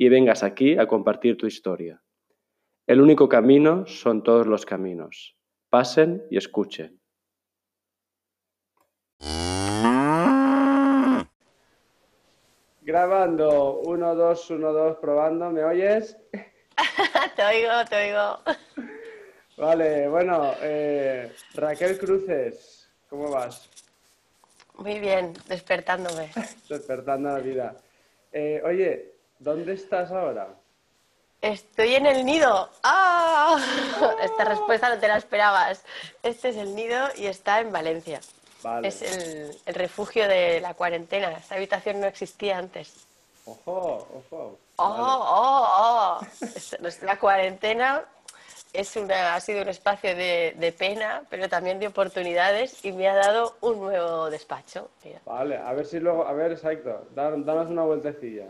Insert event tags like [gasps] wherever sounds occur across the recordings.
y vengas aquí a compartir tu historia. El único camino son todos los caminos. Pasen y escuchen. Grabando, 1, 2, 1, 2, probando, ¿me oyes? [laughs] te oigo, te oigo. Vale, bueno, eh, Raquel Cruces, ¿cómo vas? Muy bien, despertándome. [laughs] Despertando la vida. Eh, oye, ¿dónde estás ahora? Estoy en el nido. ¡Ah! [laughs] Esta respuesta no te la esperabas. Este es el nido y está en Valencia. Es el, refugio de la cuarentena. Esta habitación no existía antes. Ojo, ojo. Oh, oh, oh. La cuarentena es una, ha sido un espacio de, pena, pero también de oportunidades y me ha dado un nuevo despacho. Vale, a ver si luego, a ver, exacto, danos una vueltecilla.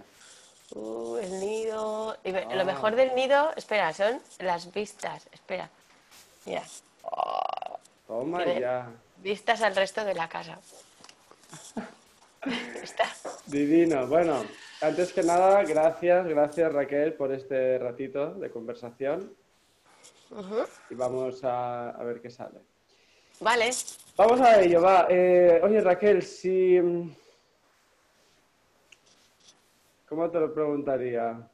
Uh, el nido. Lo mejor del nido, espera, son las vistas. Espera. Mira. Toma ya. Vistas al resto de la casa. [laughs] Está. Divino. Bueno, antes que nada, gracias, gracias Raquel por este ratito de conversación. Y vamos a, ver qué sale. Vale. Vamos a ello, va. Eh, oye Raquel, si ¿Cómo te lo preguntaría?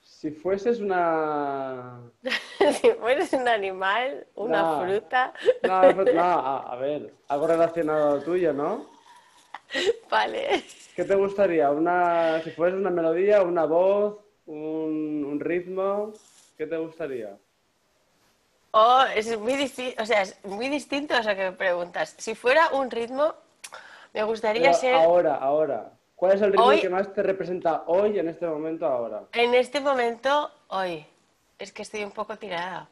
Si fueses una... [laughs] si fueses un animal, una fruta... no, no, a, ver, algo relacionado a tuyo, ¿no? [laughs] Vale. ¿Qué te gustaría? Una, si fueses una melodía, una voz, un, ritmo, ¿qué te gustaría? Oh, es muy distinto, o sea, es muy distinto a eso que me preguntas. Si fuera un ritmo, me gustaría ser... Ahora, ahora. ¿Cuál es el ritmo que más te representa hoy, en este momento, ahora? En este momento, hoy. Es que estoy un poco tirada.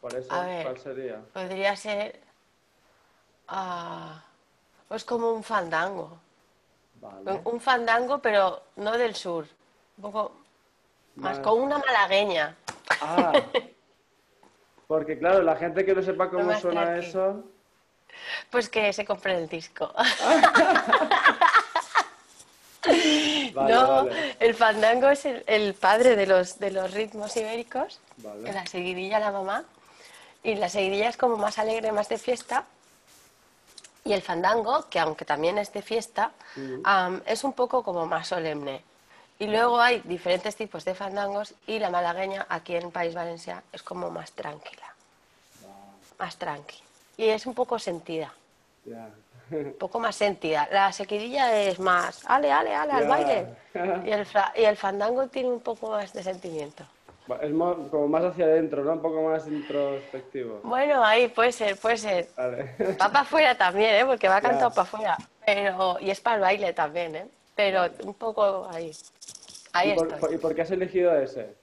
Por eso, ¿cuál sería? Podría ser. Ah, pues como un fandango. Vale. Un fandango, pero no del sur. Un poco más, con una malagueña. Ah. [laughs] Porque, claro, la gente que no sepa cómo suena eso. Pues que se compre el disco. [laughs] no, el fandango es el, padre de los, de los ritmos ibéricos, la seguidilla la mamá, y la seguidilla es como más alegre, más de fiesta, y el fandango, que aunque también es de fiesta, es un poco como más solemne. Y luego hay diferentes tipos de fandangos y la malagueña aquí en País Valencia es como más tranquila, más tranqui. Y es un poco sentida un poco más sentida. La sequidilla es más, ale, ale, ale, al baile. Y el, y el fandango tiene un poco más de sentimiento. Es como más hacia adentro, ¿no? Un poco más introspectivo. Bueno, ahí puede ser, puede ser. Va para afuera también, ¿eh? Porque va cantado para afuera. Pero, y es para el baile también, ¿eh? Pero un poco ahí. Ahí ¿Y por, ¿Y por qué has elegido ese?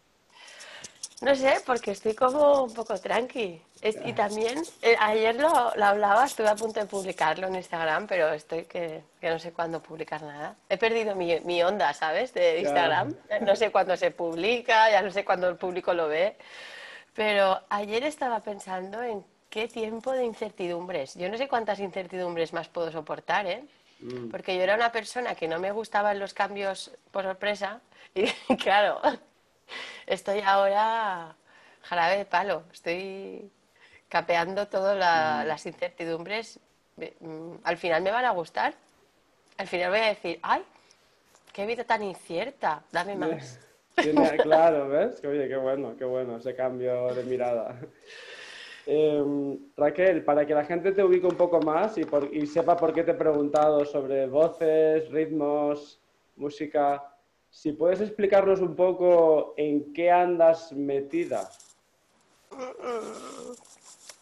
No sé, porque estoy como un poco tranqui. y también, eh, ayer lo, hablaba, estuve a punto de publicarlo en Instagram, pero estoy que, no sé cuándo publicar nada. He perdido mi, onda, ¿sabes? De Instagram. No sé cuándo se publica, ya no sé cuándo el público lo ve. Pero ayer estaba pensando en qué tiempo de incertidumbres. Yo no sé cuántas incertidumbres más puedo soportar, ¿eh? Mm. Porque yo era una persona que no me gustaban los cambios por sorpresa [laughs] y claro, estoy ahora jarabe de palo, estoy capeando todas mm. las incertidumbres. Mm, al final me van a gustar. Al final voy a decir, ¡ay! ¡Qué vida tan incierta! Dame más. [laughs] claro, ¿ves? oye, qué bueno, qué bueno ese cambio de mirada. Em, Raquel, para que la gente te ubique un poco más y, y sepa por qué te he preguntado sobre voces, ritmos, música, si puedes explicarnos un poco en qué andas metida.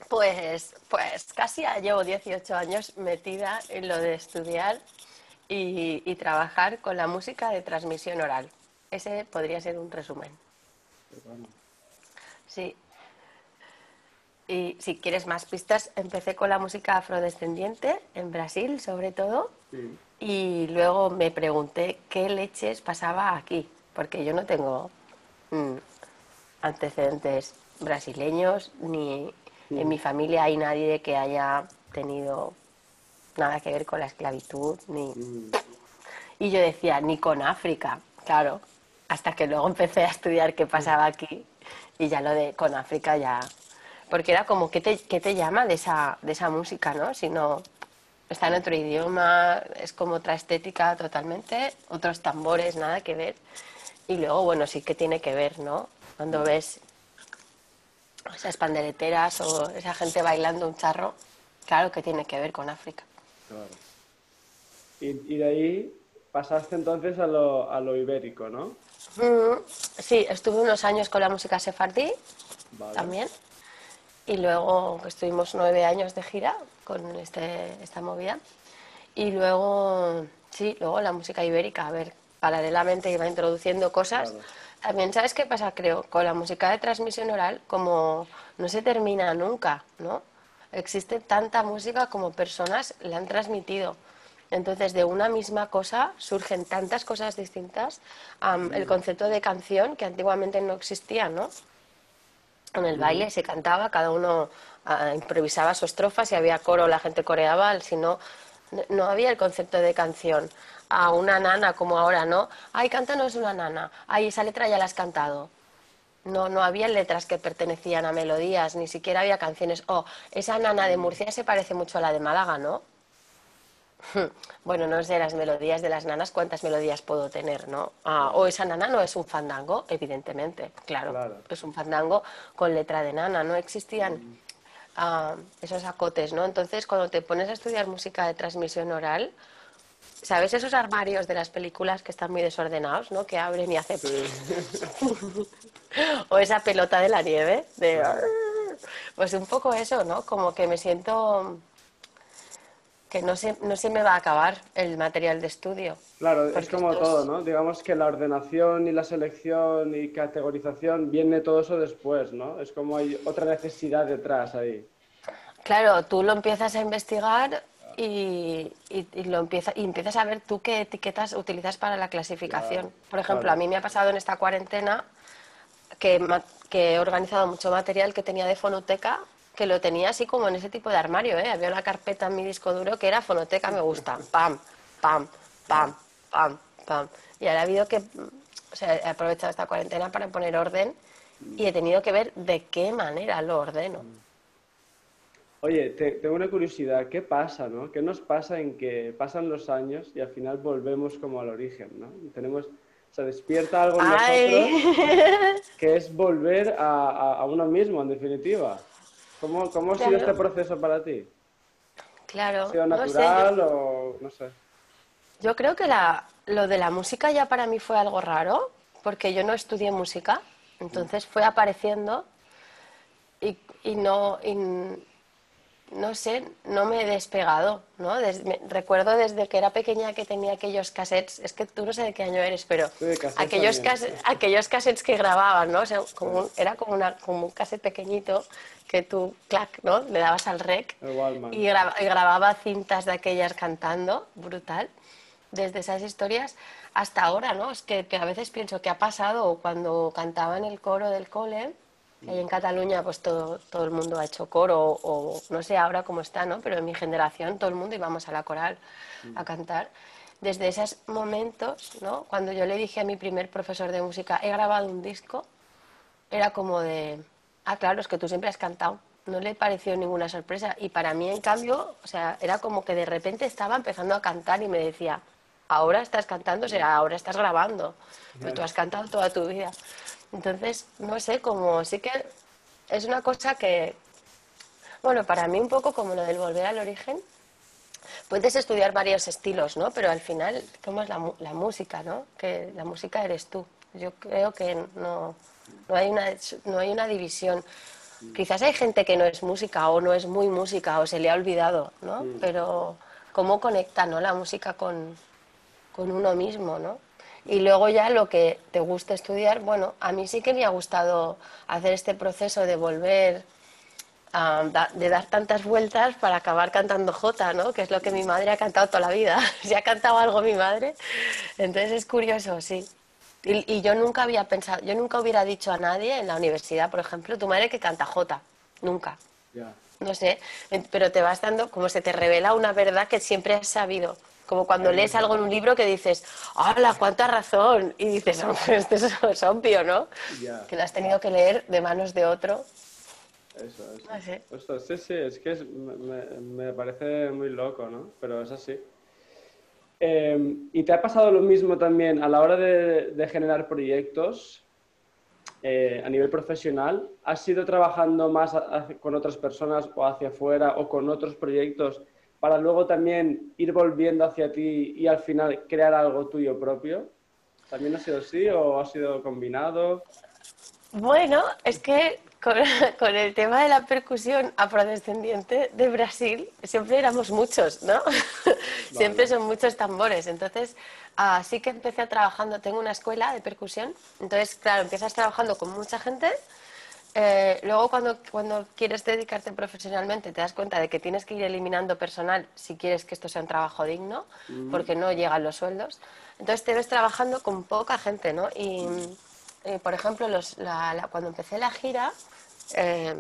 Pues, pues casi ya llevo 18 años metida en lo de estudiar y, trabajar con la música de transmisión oral. ese podría ser un resumen. Sí. Y si quieres más pistas, empecé con la música afrodescendiente en Brasil, sobre todo. Y luego me pregunté qué leches pasaba aquí, porque yo no tengo mm, antecedentes brasileños, ni en mi familia hay nadie que haya tenido nada que ver con la esclavitud, ni... Y yo decía, ni con África, claro, hasta que luego empecé a estudiar qué pasaba aquí y ya lo de con África ya porque era como, ¿qué te, te llama de esa, de esa música, no? Si no está en otro idioma, es como otra estética totalmente, otros tambores, nada que ver. Y luego, bueno, sí que tiene que ver, ¿no? Cuando ves esas pandereteras o esa gente bailando un charro, claro que tiene que ver con África. Claro. Y, de ahí pasaste entonces a lo, a lo ibérico, ¿no? Mm, sí, estuve unos años con la música sefardí también. Y luego estuvimos nueve años de gira con este, esta movida. Y luego, sí, luego la música ibérica, a ver, paralelamente iba introduciendo cosas. También, ¿sabes qué pasa? Creo, con la música de transmisión oral, como no se termina nunca, ¿no? Existe tanta música como personas la han transmitido. Entonces, de una misma cosa surgen tantas cosas distintas. el concepto de canción, que antiguamente no existía, ¿no? En el baile se cantaba, cada uno improvisaba su estrofa, si había coro la gente coreaba, si no, no había el concepto de canción. A una nana como ahora, ¿no? Ay, cántanos una nana. Ay, esa letra ya la has cantado. No, no había letras que pertenecían a melodías, ni siquiera había canciones. Oh, esa nana de Murcia se parece mucho a la de Málaga, ¿no? [laughs] Bueno, no sé las melodías de las nanas, cuántas melodías puedo tener, ¿no? Ah, o esa nana no es un fandango, evidentemente, claro, es un fandango con letra de nana, no existían esos acotes, ¿no? Entonces, cuando te pones a estudiar música de transmisión oral, ¿sabes esos armarios de las películas que están muy desordenados, ¿no? Que abren y hacen... [laughs] o esa pelota de la nieve, de... Pues un poco eso, ¿no? Como que me siento que no se, no se me va a acabar el material de estudio. Claro, es como todo, ¿no? Digamos que la ordenación y la selección y categorización viene todo eso después, ¿no? Es como hay otra necesidad detrás ahí. Claro, tú lo empiezas a investigar y, y, lo empieza, y empiezas a ver tú qué etiquetas utilizas para la clasificación. Por ejemplo, a mí me ha pasado en esta cuarentena que, que he organizado mucho material que tenía de fonoteca que lo tenía así como en ese tipo de armario, ¿eh? Había una carpeta en mi disco duro que era fonoteca me gusta, pam, pam, pam, pam, pam. Y ahora ha habido que, o sea, he aprovechado esta cuarentena para poner orden y he tenido que ver de qué manera lo ordeno. Oye, tengo una curiosidad, ¿qué pasa, no? ¿Qué nos pasa en que pasan los años y al final volvemos como al origen, ¿no? tenemos, se despierta algo en nosotros [laughs] que es volver a, a uno mismo, en definitiva. ¿Cómo, ha sido este proceso para ti? Claro. ¿Ha sido natural o no sé? Yo creo que la, lo de la música ya para mí fue algo raro, porque yo no estudié música, entonces fue apareciendo y, y no, no sé, no me he despegado, ¿no? recuerdo desde que era pequeña que tenía aquellos cassettes, es que tú no sé de qué año eres, pero aquellos, cassettes, aquellos cassettes que grababan, ¿no? como era como, una, como un cassette pequeñito que tú, clac, ¿no? Le dabas al rec y, grababa cintas de aquellas cantando, brutal. Desde esas historias hasta ahora, ¿no? Es que, a veces pienso qué ha pasado cuando cantaba en el coro del cole, en Cataluña pues todo, todo el mundo ha hecho coro, o, no sé ahora cómo está, ¿no? Pero en mi generación todo el mundo íbamos a la coral a cantar. Desde esos momentos, ¿no? Cuando yo le dije a mi primer profesor de música, he grabado un disco, era como de, ah, claro, es que tú siempre has cantado. No le pareció ninguna sorpresa. Y para mí, en cambio, o sea, era como que de repente estaba empezando a cantar y me decía, ahora estás cantando, o sea, ahora estás grabando. Pero tú has cantado toda tu vida. Entonces, no sé, como sí que es una cosa que, bueno, para mí un poco como lo del volver al origen, puedes estudiar varios estilos, ¿no? Pero al final, ¿cómo es la, la música, no? Que la música eres tú. Yo creo que no, no, hay, una, no hay una división. Quizás hay gente que no es música o no es muy música o se le ha olvidado, ¿no? Pero cómo conecta ¿no? la música con, con uno mismo, ¿no? Y luego ya lo que te gusta estudiar, bueno, a mí sí que me ha gustado hacer este proceso de volver de dar tantas vueltas para acabar cantando Jota, ¿no? Que es lo que mi madre ha cantado toda la vida. [laughs] si ha cantado algo mi madre, entonces es curioso, sí. Y, yo nunca había pensado, yo nunca hubiera dicho a nadie en la universidad, por ejemplo, tu madre que canta Jota. Nunca. No sé, pero te vas dando, como se te revela una verdad que siempre has sabido. Como cuando lees algo en un libro que dices, ¡Hala, cuánta razón! Y dices, esto [laughs] es obvio, ¿no? Que lo has tenido que leer de manos de otro eso, eso. Ah, sí, sí, es que me, parece muy loco, ¿no? Pero es así. Em, ¿Y te ha pasado lo mismo también a la hora de, generar proyectos eh, a nivel profesional? ¿Has ido trabajando más con otras personas o hacia afuera o con otros proyectos para luego también ir volviendo hacia ti y al final crear algo tuyo propio? ¿También ha sido así o ha sido combinado? Bueno, es que con, [laughs] el tema de la percusión afrodescendiente de Brasil, siempre éramos muchos, ¿no? [laughs] siempre son muchos tambores. Entonces, así que empecé trabajando, tengo una escuela de percusión, entonces, claro, empiezas trabajando con mucha gente. Eh, luego, cuando, cuando quieres dedicarte profesionalmente, te das cuenta de que tienes que ir eliminando personal si quieres que esto sea un trabajo digno, porque no llegan los sueldos. Entonces, te ves trabajando con poca gente, ¿no? Y eh, por ejemplo, cuando empecé la gira eh,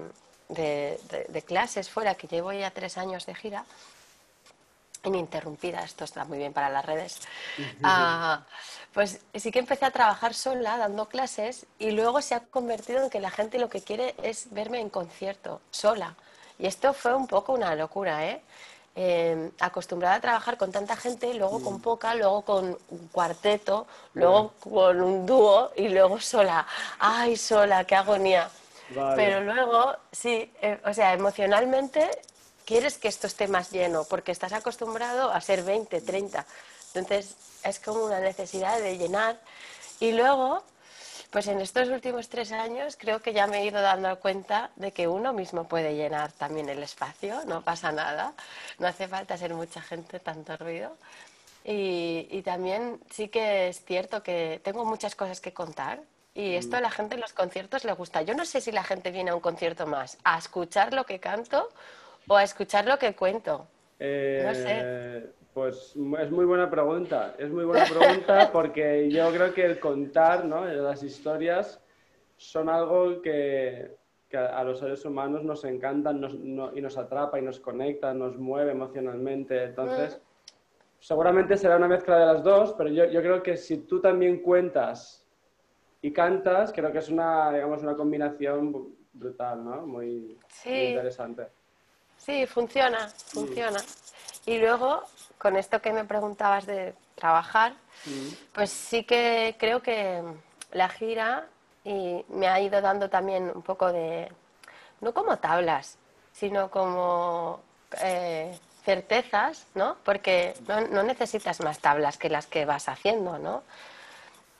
de, clases fuera, que llevo ya tres años de gira, ininterrumpida, esto está muy bien para las redes, ah, pues sí que empecé a trabajar sola, dando clases, y luego se ha convertido en que la gente lo que quiere es verme en concierto, sola. Y esto fue un poco una locura, ¿eh? eh, acostumbrada a trabajar con tanta gente, luego con mm. poca, luego con un cuarteto, luego con un dúo y luego sola. ¡Ay, sola! ¡Qué agonía! Pero luego, sí, eh, o sea, emocionalmente quieres que esto esté más lleno porque estás acostumbrado a ser 20, 30. Entonces es como una necesidad de llenar. Y luego pues en estos últimos tres años creo que ya me he ido dando cuenta de que uno mismo puede llenar también el espacio, no pasa nada, no hace falta ser mucha gente, tanto ruido. Y, también sí que es cierto que tengo muchas cosas que contar y esto a la gente en los conciertos le gusta. Yo no sé si la gente viene a un concierto más a escuchar lo que canto o a escuchar lo que cuento. no sé. Eh, pues es muy buena pregunta, es muy buena pregunta [laughs] porque yo creo que el contar ¿no? las historias son algo que, a los seres humanos nos encantan y nos atrapa y nos conecta, nos mueve emocionalmente. Entonces, seguramente será una mezcla de las dos, pero yo, creo que si tú también cuentas y cantas, creo que es una, digamos, una combinación brutal, ¿no? Muy, interesante. Sí, funciona, funciona. Y luego, con esto que me preguntabas de trabajar, pues sí que creo que la gira y me ha ido dando también un poco de, no como tablas, sino como eh, certezas, ¿no? Porque no, necesitas más tablas que las que vas haciendo, ¿no?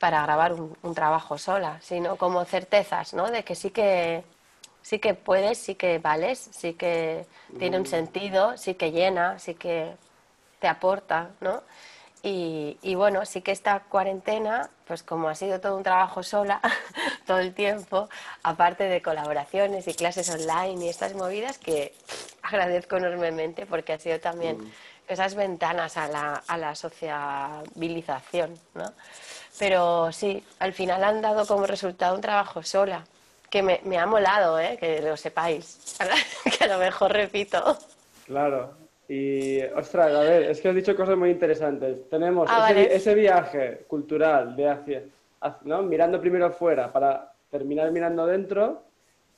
Para grabar un, un, trabajo sola, sino como certezas, ¿no? De que sí que sí que puedes, sí que vales, sí que tiene un mm. sentido, sí que llena, sí que te aporta, ¿no? Y, y, bueno, sí que esta cuarentena, pues como ha sido todo un trabajo sola [laughs] todo el tiempo, aparte de colaboraciones y clases online y estas movidas, que [laughs] agradezco enormemente porque ha sido también mm. esas ventanas a la, a la sociabilización, ¿no? Pero sí, al final han dado como resultado un trabajo sola que me, me ha molado, ¿eh? que lo sepáis, [laughs] que a lo mejor repito. Claro, y, ostras, a ver, es que has dicho cosas muy interesantes. Tenemos ah, ese, viaje cultural de hacia, ¿no? mirando primero fuera para terminar mirando dentro.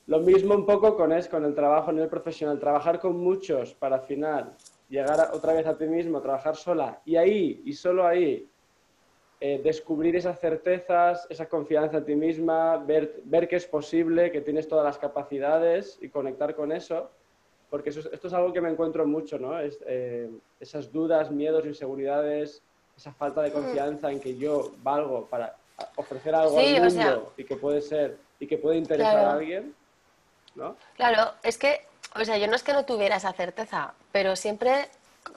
Lo mismo un poco con, es, con el trabajo en el profesional, trabajar con muchos para al final llegar otra vez a ti mismo, trabajar sola y ahí, y solo ahí, eh, descubrir esas certezas, esa confianza en ti misma, ver, ver que es posible, que tienes todas las capacidades y conectar con eso, porque esto es algo que me encuentro mucho, ¿no? Es, eh, esas dudas, miedos, inseguridades, esa falta de confianza en que yo valgo para ofrecer algo al mundo y que puede ser y que puede interesar a alguien, ¿no? Claro, es que, o sea, yo no es que no tuviera esa certeza, pero siempre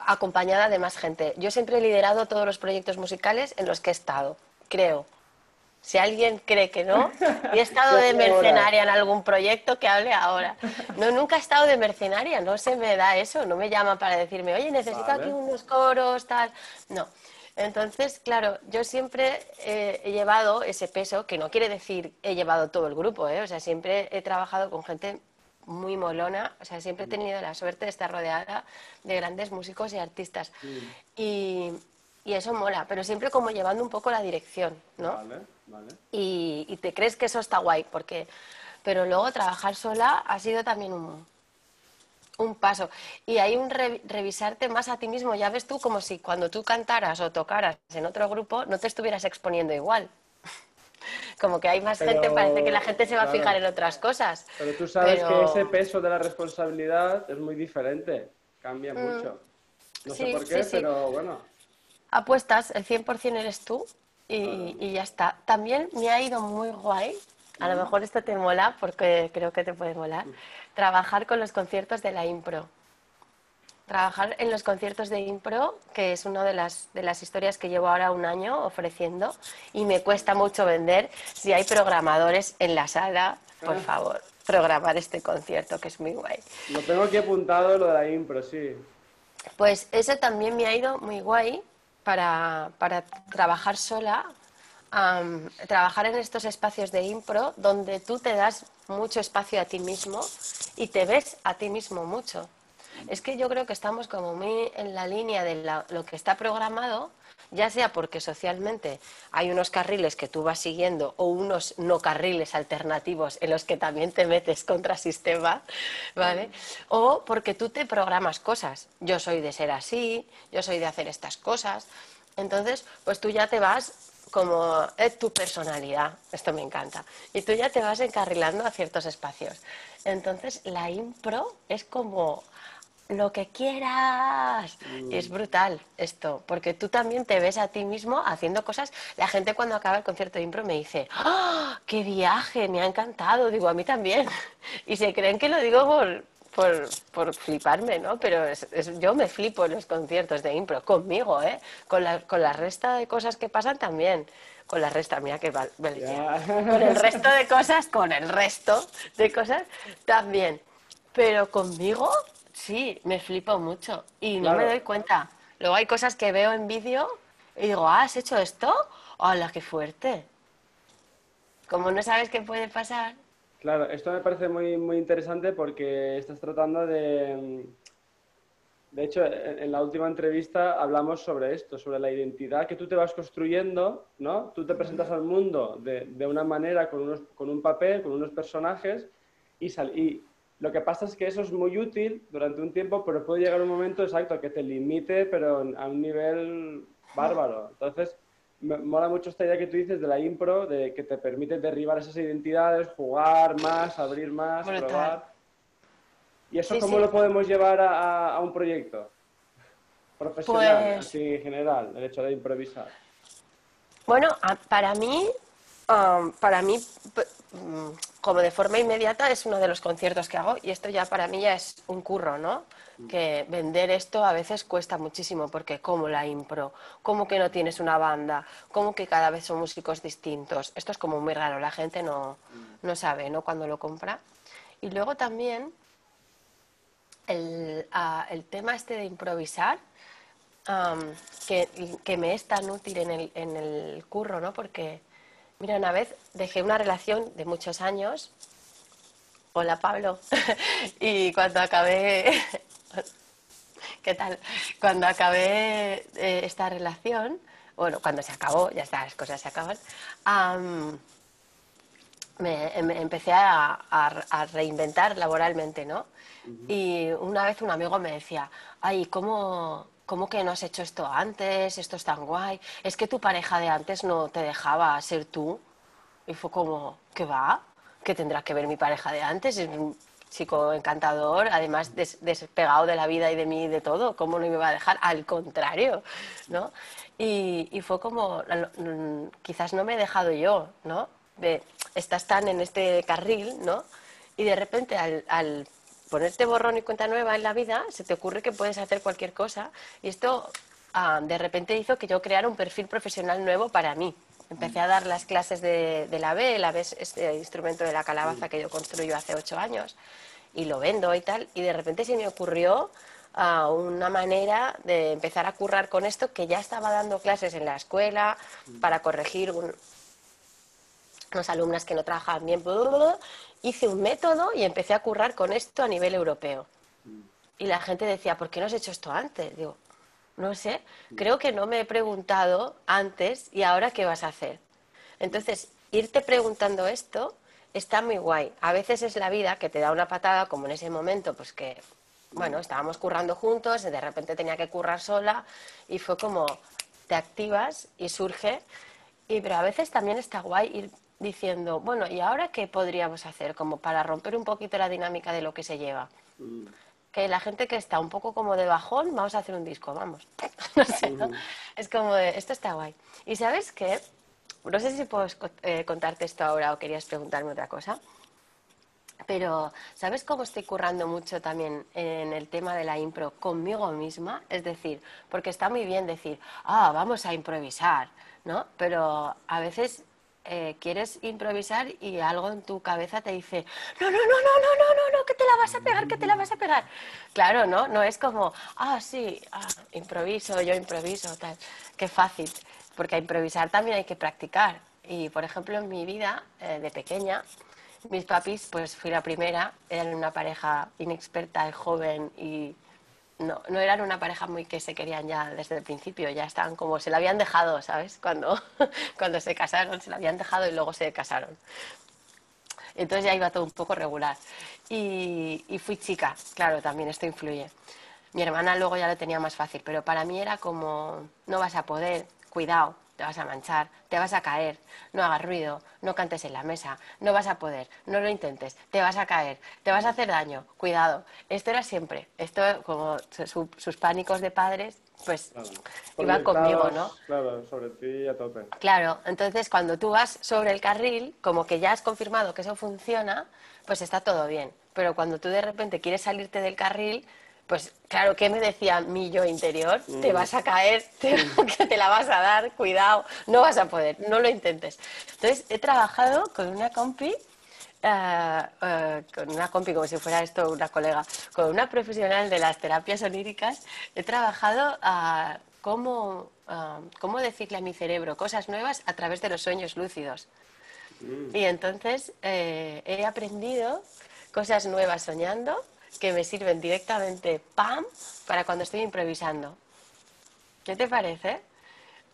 acompañada de más gente. Yo siempre he liderado todos los proyectos musicales en los que he estado. creo. Si alguien cree que no, [laughs] y he estado de mercenaria en algún proyecto, que hable ahora. No, nunca he estado de mercenaria, no se me da eso, no me llama para decirme, oye, necesito aquí unos coros, tal. No. Entonces, claro, yo siempre he llevado ese peso, que no quiere decir he llevado todo el grupo, ¿eh? o sea, siempre he trabajado con gente muy molona, o sea, siempre he tenido la suerte de estar rodeada de grandes músicos y artistas. Y, y eso mola, pero siempre como llevando un poco la dirección, ¿no? Vale, vale. Y, te crees que eso está guay, porque... Pero luego trabajar sola ha sido también un, un paso. Y hay un revisarte más a ti mismo, ya ves tú, como si cuando tú cantaras o tocaras en otro grupo no te estuvieras exponiendo igual. [laughs] como que hay más gente, parece que la gente se va a fijar en otras cosas. Pero tú sabes que ese peso de la responsabilidad es muy diferente, cambia mm. mucho. No sé por qué, pero bueno apuestas, el 100% eres tú y, ya está. También me ha ido muy guay, a lo mejor esto te mola porque creo que te puede molar, trabajar con los conciertos de la Impro. Trabajar en los conciertos de Impro, que es una de las, de las historias que llevo ahora un año ofreciendo y me cuesta mucho vender. Si hay programadores en la sala, por ah. favor, programar este concierto, que es muy guay. Lo tengo aquí apuntado, lo de la Impro, sí. Pues eso también me ha ido muy guay para, para trabajar sola, trabajar en estos espacios de impro donde tú te das mucho espacio a ti mismo y te ves a ti mismo mucho. Es que yo creo que estamos como muy en la línea de lo que está programado, ya sea porque socialmente hay unos carriles que tú vas siguiendo o unos no carriles alternativos en los que también te metes contra sistema, ¿vale? O porque tú te programas cosas. Yo soy de ser así, yo soy de hacer estas cosas. Entonces, pues tú ya te vas como es tu personalidad, esto me encanta, y tú ya te vas encarrilando a ciertos espacios. Entonces, la impro es como lo que quieras. Mm. Es brutal esto, porque tú también te ves a ti mismo haciendo cosas. La gente cuando acaba el concierto de impro me dice, ¡Ah, ¡qué viaje! Me ha encantado. Digo, a mí también. [laughs] Y se creen que lo digo por, por, por fliparme, ¿no? Pero yo me flipo en los conciertos de impro, conmigo, ¿eh? Con la, con la resta de cosas que pasan también. Con la resta, mía que val, Con el resto de cosas, con el resto de cosas también. Pero conmigo Sí, me flipo mucho y no me doy cuenta. Luego hay cosas que veo en vídeo y digo, ah, ¿has hecho esto? ¡Hola, qué fuerte! Como no sabes qué puede pasar. Claro, esto me parece muy, muy interesante porque estás tratando de... De hecho, en la última entrevista hablamos sobre esto, sobre la identidad que tú te vas construyendo, ¿no? Tú te presentas al mundo de, de una manera, con, unos, con un papel, con unos personajes, y, sal, y lo que pasa es que eso es muy útil durante un tiempo, pero puede llegar un momento exacto que te limite, pero a un nivel bárbaro. Entonces, me mola mucho esta idea que tú dices de la impro, de que te permite derribar esas identidades, jugar más, abrir más, probar. ¿Y eso cómo lo podemos llevar a, un proyecto profesional, pues así en general, el hecho de improvisar? Bueno, para mí, um, para mí Mm, como de forma inmediata es uno de los conciertos que hago y esto ya para mí ya es un curro, ¿no? Que vender esto a veces cuesta muchísimo porque como la impro, como que no tienes una banda, como que cada vez son músicos distintos. Esto es como muy raro, la gente no, no sabe, ¿no? Cuando lo compra. Y luego también el, el tema este de improvisar, que, que, me es tan útil en el, en el curro, ¿no? Porque Mira, una vez dejé una relación de muchos años. Hola Pablo. [laughs] y cuando acabé. [laughs] ¿Qué tal? Cuando acabé eh, esta relación, bueno, cuando se acabó, ya está, las cosas se acaban, me, empecé a, reinventar laboralmente, ¿no? Y una vez un amigo me decía, ay, ¿cómo, ¿cómo que no has hecho esto antes? Esto es tan guay. Es que tu pareja de antes no te dejaba ser tú. Y fue como, ¿qué va? ¿Qué tendrá que ver mi pareja de antes? Es un chico encantador, además despegado de la vida y de mí y de todo. ¿Cómo no me va a dejar? Al contrario, ¿no? Y, fue como, quizás no me he dejado yo, ¿no? De, estás tan en este carril, ¿no? Y de repente al ponerte borrón y cuenta nueva en la vida, se te ocurre que puedes hacer cualquier cosa. Y esto ah, de repente hizo que yo creara un perfil profesional nuevo para mí, Empecé a dar las clases de, la B, la B es este instrumento de la calabaza que yo construyo hace ocho años y lo vendo y tal, y de repente se me ocurrió uh, una manera de empezar a currar con esto que ya estaba dando clases en la escuela para corregir un, unas alumnas que no trabajaban bien. Hice un método y empecé a currar con esto a nivel europeo. Y la gente decía, ¿por qué no has hecho esto antes? Digo, no sé, creo que no me he preguntado antes y ahora qué vas a hacer. Entonces, irte preguntando esto está muy guay. A veces es la vida que te da una patada, como en ese momento, pues que, bueno, estábamos currando juntos, y de repente tenía que currar sola y fue como, te activas y surge. Y, pero a veces también está guay ir diciendo, bueno, ¿y ahora qué podríamos hacer? Como para romper un poquito la dinámica de lo que se lleva. Mm que la gente que está un poco como de bajón, vamos a hacer un disco, vamos. [laughs] no sé, ¿no? Es como, de, esto está guay. Y sabes qué, no sé si puedo eh, contarte esto ahora o querías preguntarme otra cosa, pero ¿sabes cómo estoy currando mucho también en el tema de la impro conmigo misma? Es decir, porque está muy bien decir, ah, vamos a improvisar, ¿no? Pero a veces eh, quieres improvisar y algo en tu cabeza te dice, no, no, no, no, no, no, no, no, que te la vas a pegar, que te la vas a pegar. Claro, ¿no? No es como, ah, sí, ah, improviso, yo improviso, tal. Qué fácil, porque a improvisar también hay que practicar. Y, por ejemplo, en mi vida, eh, de pequeña, mis papis, pues fui la primera, eran una pareja inexperta joven y no, no eran una pareja muy que se querían ya desde el principio, ya estaban como, se la habían dejado, ¿sabes? Cuando, [laughs] cuando se casaron, se la habían dejado y luego se casaron. Entonces ya iba todo un poco regular. Y, y fui chica, claro, también esto influye. Mi hermana luego ya lo tenía más fácil, pero para mí era como, no vas a poder, cuidado, te vas a manchar, te vas a caer, no hagas ruido, no cantes en la mesa, no vas a poder, no lo intentes, te vas a caer, te vas a hacer daño, cuidado. Esto era siempre, esto como sus pánicos de padres, pues iban conmigo, ¿no? Claro, sobre ti a tope. Claro, entonces cuando tú vas sobre el carril, como que ya has confirmado que eso funciona, pues está todo bien. Pero cuando tú de repente quieres salirte del carril, pues claro, ¿qué me decía mi yo interior? Te vas a caer, [laughs] te, la vas a dar, cuidado, no vas a poder, no lo intentes. Entonces he trabajado con una compi, eh, con una compi como si fuera esto una colega, con una profesional de las terapias oníricas, he trabajado a cómo, cómo decirle a mi cerebro cosas nuevas a través de los sueños lúcidos. Mm. Y entonces eh, he aprendido cosas nuevas soñando que me sirven directamente, ¡pam!, para cuando estoy improvisando. ¿Qué te parece?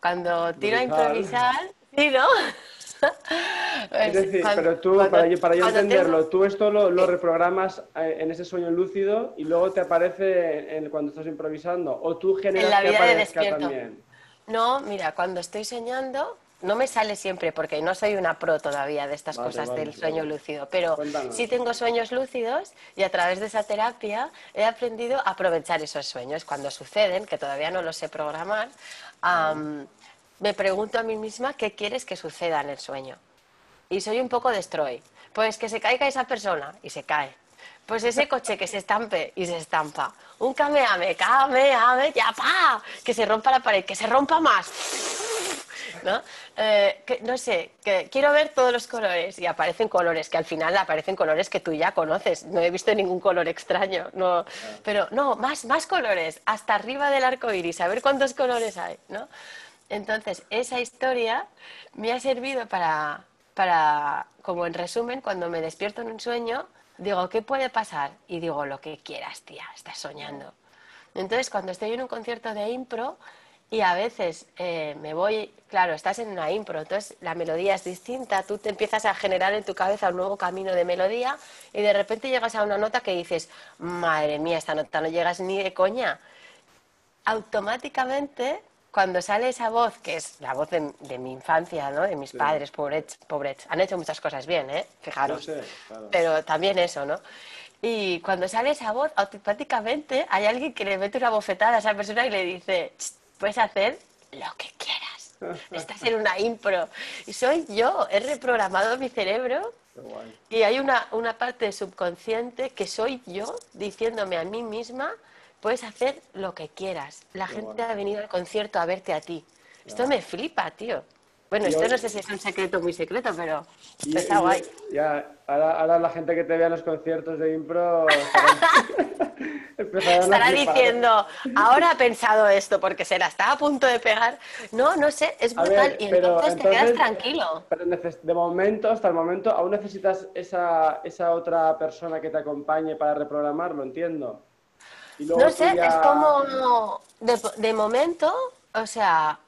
Cuando tiro a improvisar, ¿sí, no? [laughs] es decir, pero tú, para, yo, para yo entenderlo, tú esto lo, reprogramas eh, en ese sueño lúcido y luego te aparece en, cuando estás improvisando, o tú generas en la vida que de también. No, mira, cuando estoy soñando, no me sale siempre porque no soy una pro todavía de estas cosas del sueño lúcido, pero sí tengo sueños lúcidos y a través de esa terapia he aprendido a aprovechar esos sueños cuando suceden, que todavía no los sé programar. me pregunto a mí misma qué quieres que suceda en el sueño. Y soy un poco destroy. Pues que se caiga esa persona y se cae. Pues ese [laughs] coche que se estampe y se estampa. Un kameame, kameame, ya pa, que se rompa la pared, que se rompa más ¿no? Eh, no sé, quiero ver todos los colores y aparecen colores, que al final aparecen colores que tú ya conoces. No he visto ningún color extraño, no, pero no, más, más colores, hasta arriba del arco iris, a ver cuántos colores hay, ¿no? Entonces, esa historia me ha servido para, para, como en resumen, cuando me despierto en un sueño, digo, ¿qué puede pasar? Y digo, lo que quieras, tía, estás soñando. Entonces, cuando estoy en un concierto de impro, y a veces eh, me voy, claro, estás en una impro, entonces la melodía es distinta, tú te empiezas a generar en tu cabeza un nuevo camino de melodía y de repente llegas a una nota que dices, madre mía, esta nota no llegas ni de coña. Automáticamente, cuando sale esa voz, que es la voz de, mi infancia, ¿no? de mis padres, pobres, pobres, han hecho muchas cosas bien, ¿eh? fijaros, pero también eso, ¿no? Y cuando sale esa voz, automáticamente hay alguien que le mete una bofetada a esa persona y le dice, puedes hacer lo que quieras. Estás en una impro. Y soy yo, he reprogramado mi cerebro y hay una, una parte subconsciente que soy yo diciéndome a mí misma, puedes hacer lo que quieras. La gente ha venido al concierto a verte a ti. Esto me flipa, tío. Bueno, Y esto hoy- no sé si es un secreto muy secreto, pero Y- está y- guay. Ya, ahora, ahora la gente que te vea en los conciertos de impro estará- [laughs] diciendo, ahora ha pensado esto porque se la estaba a punto de pegar. No, no sé, es brutal. ver, y pero entonces, te quedas entonces- tranquilo. Pero de momento, hasta el momento, aún necesitas esa, esa otra persona que te acompañe para reprogramarlo, entiendo. Y luego No sé, ya- es como de, de momento, o sea,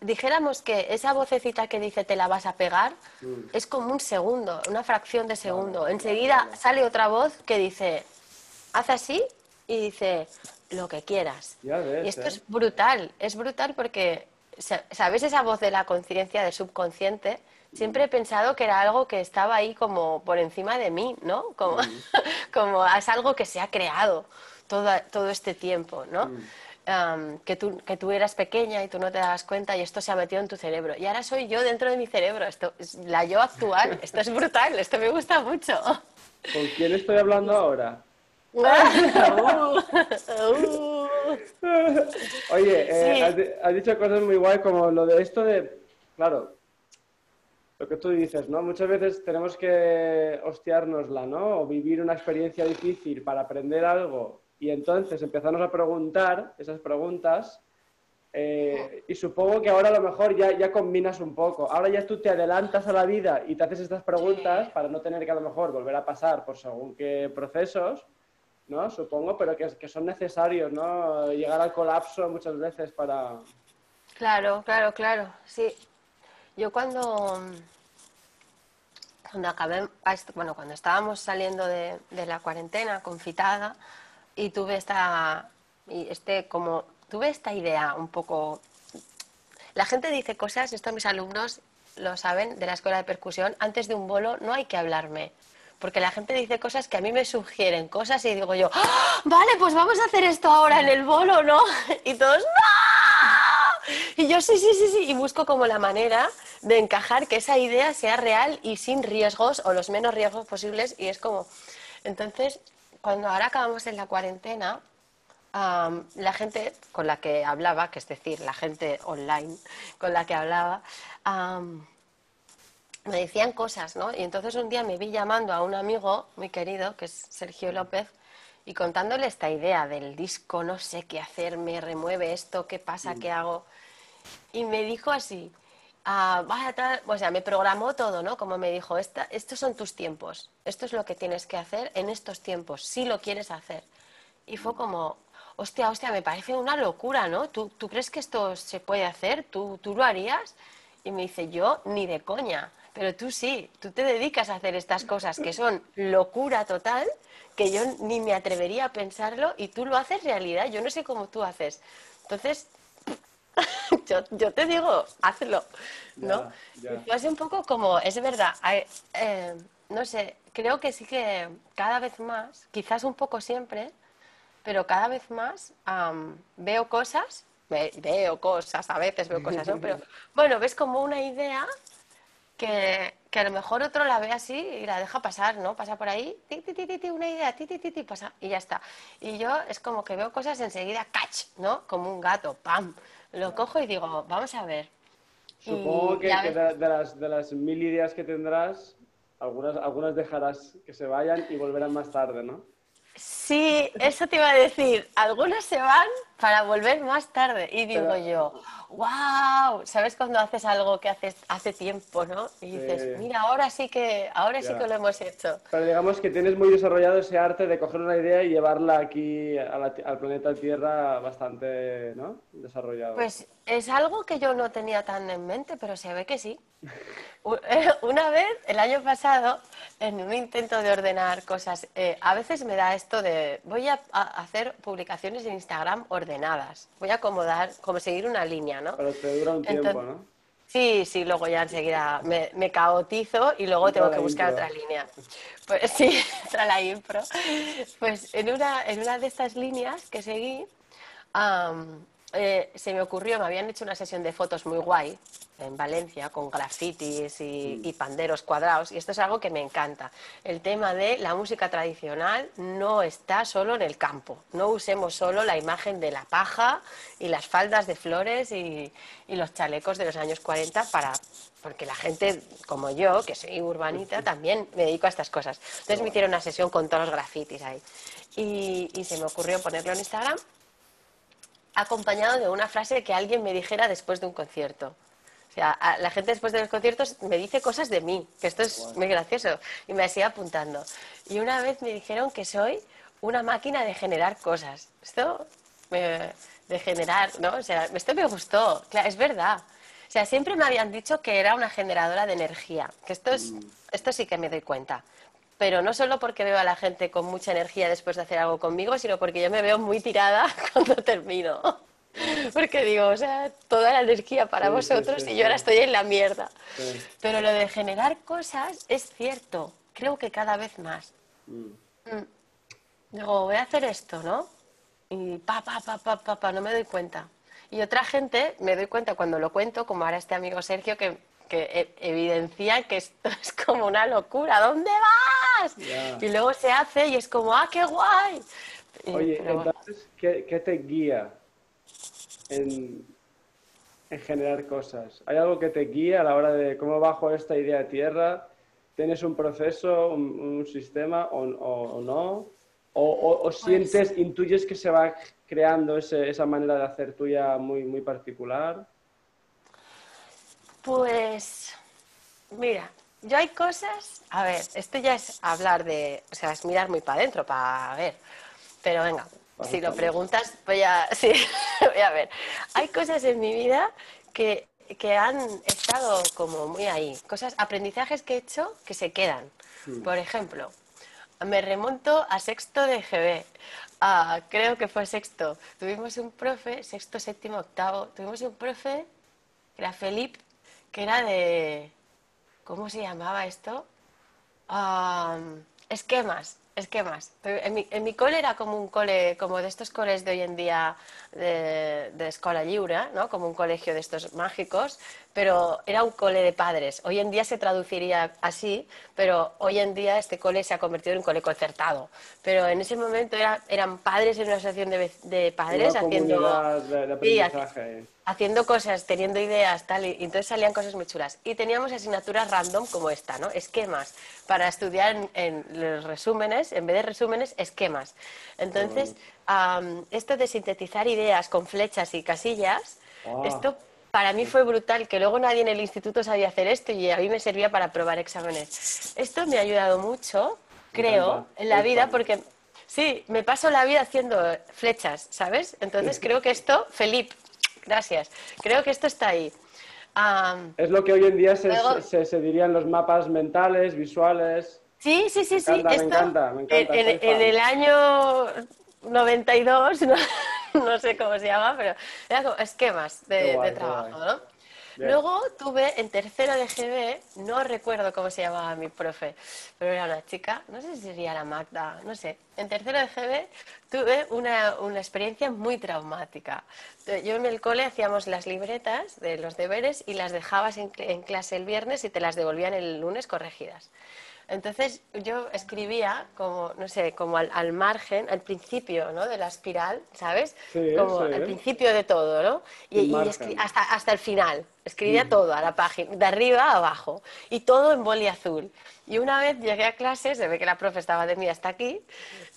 dijéramos que esa vocecita que dice te la vas a pegar Mm. es como un segundo, una fracción de segundo. Enseguida sale otra voz que dice, haz así y dice lo que quieras. Ves, y esto ¿eh? es brutal, es brutal porque, sa- ¿sabes esa voz de la conciencia, del subconsciente? Siempre he pensado que era algo que estaba ahí como por encima de mí, ¿no? Como, [laughs] como es algo que se ha creado todo, todo este tiempo, ¿no? Am, que, tú, que tú eras pequeña y tú no te dabas cuenta y esto se ha metido en tu cerebro. Y ahora soy yo dentro de mi cerebro, esto es la yo actual, [laughs] esto es brutal, esto me gusta mucho. ¿Con quién estoy hablando ahora? Uh, [laughs] [laughs] Oye, eh, Sí. has, has dicho cosas muy guay como lo de esto de, claro, lo que tú dices, ¿no? Muchas veces tenemos que hostiárnosla, ¿no? O vivir una experiencia difícil para aprender algo y entonces empezarnos a preguntar esas preguntas eh, y supongo que ahora a lo mejor ya, ya combinas un poco. Ahora ya tú te adelantas a la vida y te haces estas preguntas Sí. para no tener que a lo mejor volver a pasar por según qué procesos, ¿no? Supongo, pero que, que son necesarios, ¿no? Llegar al colapso muchas veces para... Claro, claro, claro, sí. Yo cuando, cuando acabé, bueno, cuando estábamos saliendo de, de la cuarentena confitada y tuve esta, este como, tuve esta idea un poco, la gente dice cosas, esto mis alumnos lo saben, de la escuela de percusión, antes de un bolo no hay que hablarme. Porque la gente dice cosas que a mí me sugieren cosas y digo yo, "Ah, vale, pues vamos a hacer esto ahora en el bolo, ¿no? [laughs] Y todos, ¡no! Y yo, sí, sí, sí, sí, y busco como la manera de encajar que esa idea sea real y sin riesgos o los menos riesgos posibles. Y es como, entonces, cuando ahora acabamos en la cuarentena, la gente con la que hablaba, que es decir, la gente online con la que hablaba, me decían cosas, ¿no? Y entonces un día me vi llamando a un amigo muy querido, que es Sergio López, y contándole esta idea del disco, no sé qué hacer, me remueve esto, qué pasa, qué hago. Y me dijo así, ah, vaya tal, o sea, me programó todo, ¿no? Como me dijo, Esta, estos son tus tiempos, esto es lo que tienes que hacer en estos tiempos, si lo quieres hacer. Y fue como, hostia, hostia, me parece una locura, ¿no? ¿Tú, tú crees que esto se puede hacer? ¿Tú, ¿Tú lo harías? Y me dice, yo ni de coña, pero tú sí, tú te dedicas a hacer estas cosas que son locura total, que yo ni me atrevería a pensarlo y tú lo haces realidad, yo no sé cómo tú haces. Entonces, [laughs] yo, yo te digo, hazlo, ¿no? Ya, ya. Y fue así un poco como, es verdad, hay- eh, no sé, creo que sí que cada vez más, quizás un poco siempre, pero cada vez más am, veo cosas, ve- veo cosas, a veces veo cosas, ¿no? [laughs] Pero bueno, ves como una idea que, que a lo mejor otro la ve así y la deja pasar, ¿no? Pasa por ahí, ti, ti, ti, ti, una idea, ti, ti, ti, ti, pasa y ya está. Y yo es como que veo cosas enseguida, catch, ¿no? Como un gato, pam. Lo cojo y digo, vamos a ver. Supongo que, de, de las, de las mil ideas que tendrás, algunas, algunas dejarás que se vayan y volverán más tarde, ¿no? Sí, eso te iba a decir. Algunos se van para volver más tarde. Y digo Pero- yo, wow, ¿sabes cuando haces algo que haces hace tiempo, no? Y dices, Sí. mira, ahora sí que, ahora sí que lo hemos hecho. Pero digamos que tienes muy desarrollado ese arte de coger una idea y llevarla aquí a la ti- al planeta Tierra bastante, ¿no? Desarrollado. Pues es algo que yo no tenía tan en mente, pero se ve que sí. [laughs] U- Una vez, el año pasado, en un intento de ordenar cosas, eh, a veces me da esto de, voy a, a hacer publicaciones en Instagram ordenadas, voy a acomodar, como seguir una línea, ¿no? Pero te dura un tiempo, ¿no? Sí, sí, luego ya enseguida me, me caotizo y luego tengo que buscar impro. otra línea. Pues [laughs] sí, entra la impro. Pues en una, en una de estas líneas que seguí, eh, se me ocurrió, me habían hecho una sesión de fotos muy guay en Valencia con grafitis y, y, panderos cuadrados y esto es algo que me encanta. El tema de la música tradicional no está solo en el campo, no usemos solo la imagen de la paja y las faldas de flores y, y los chalecos de los años 40 para porque la gente como yo, que soy urbanita, [laughs] también me dedico a estas cosas. Entonces me hicieron una sesión con todos los grafitis ahí y, y se me ocurrió ponerlo en Instagram acompañado de una frase que alguien me dijera después de un concierto sea, la gente después de los conciertos me dice cosas de mí, que esto es muy gracioso, y me sigue apuntando. Y una vez me dijeron que soy una máquina de generar cosas. Esto, de generar, ¿no? O sea, esto me gustó, es verdad. O sea, siempre me habían dicho que era una generadora de energía, que esto, es, esto sí que me doy cuenta. Pero no solo porque veo a la gente con mucha energía después de hacer algo conmigo, sino porque yo me veo muy tirada [laughs] cuando termino. Porque digo, o sea, toda la energía para vosotros y yo ahora estoy en la mierda. Pero lo de generar cosas es cierto, creo que cada vez más. Mm. Mm. Digo, voy a hacer esto, ¿no? Y pa, pa, pa, pa, pa, pa, no me doy cuenta. Y otra gente, me doy cuenta cuando lo cuento, como ahora este amigo Sergio, que, que e, evidencia que esto [laughs] es como una locura. ¿Dónde vas? Y luego se hace y es como, ¡ah, qué guay! Oye, entonces, ¿qué te guía en, generar cosas? ¿Hay algo que te guía a la hora de cómo bajo esta idea a tierra? ¿Tienes un proceso, un, sistema o, no? ¿O, pues sientes, intuyes que se va creando esa manera de hacer tuya muy, muy particular? Pues, mira, yo hay cosas, a ver, esto ya es hablar de, o sea, es mirar muy para adentro, para ver, pero venga, si lo preguntas, voy a, [laughs] sí, voy a ver. Hay cosas en mi vida que, que, han estado como muy ahí. Cosas, aprendizajes que he hecho que se quedan. Por ejemplo, me remonto a sexto de GB. Ah, creo que fue sexto. Tuvimos un profe, sexto, séptimo, octavo. Tuvimos un profe, que era Felipe, que era de. ¿Cómo se llamaba esto? Ah, esquemas esquemas. En mi, en mi cole era como un cole, como de estos coles de hoy en día de, de escuela libre, ¿no? como un colegio de estos mágicos, pero era un cole de padres. Hoy en día se traduciría así, pero hoy en día este cole se ha convertido en un cole concertado. Pero en ese momento era, eran padres en una asociación de, de padres haciendo... De, haciendo cosas, teniendo ideas, tal, y, entonces salían cosas muy chulas. Y teníamos asignaturas random como esta, ¿no? Esquemas, para estudiar en, los resúmenes, en vez de resúmenes, esquemas. Entonces, esto de sintetizar ideas con flechas y casillas, ah. esto para mí fue brutal, que luego nadie en el instituto sabía hacer esto y a mí me servía para probar exámenes. Esto me ha ayudado mucho, creo, en la vida, porque sí, me paso la vida haciendo flechas, ¿sabes? Entonces creo que esto, Felipe, Gracias. Creo que esto está ahí. es lo que hoy en día se, se, dirían los mapas mentales, visuales. Sí, sí, sí, sí. Me encanta, me encanta. En, el año 92, no, [laughs] no, sé cómo se llama, pero era como esquemas de, de trabajo, ¿no? Luego tuve en tercero de GB, no recuerdo cómo se llamaba mi profe, pero era una chica, no sé si sería la Magda, no sé. En tercero de GB tuve una, una experiencia muy traumática. Yo en el cole hacíamos las libretas de los deberes y las dejabas en, en clase el viernes y te las devolvían el lunes corregidas. Entonces yo escribía como, no sé, como al, margen, al principio, ¿no? De la espiral, ¿sabes? como al principio de todo, ¿no? Y, hasta, hasta el final. Escribía mm. todo a la página, de arriba a abajo. Y todo en boli azul. Y una vez llegué a clase, se ve que la profe estaba de mí hasta aquí,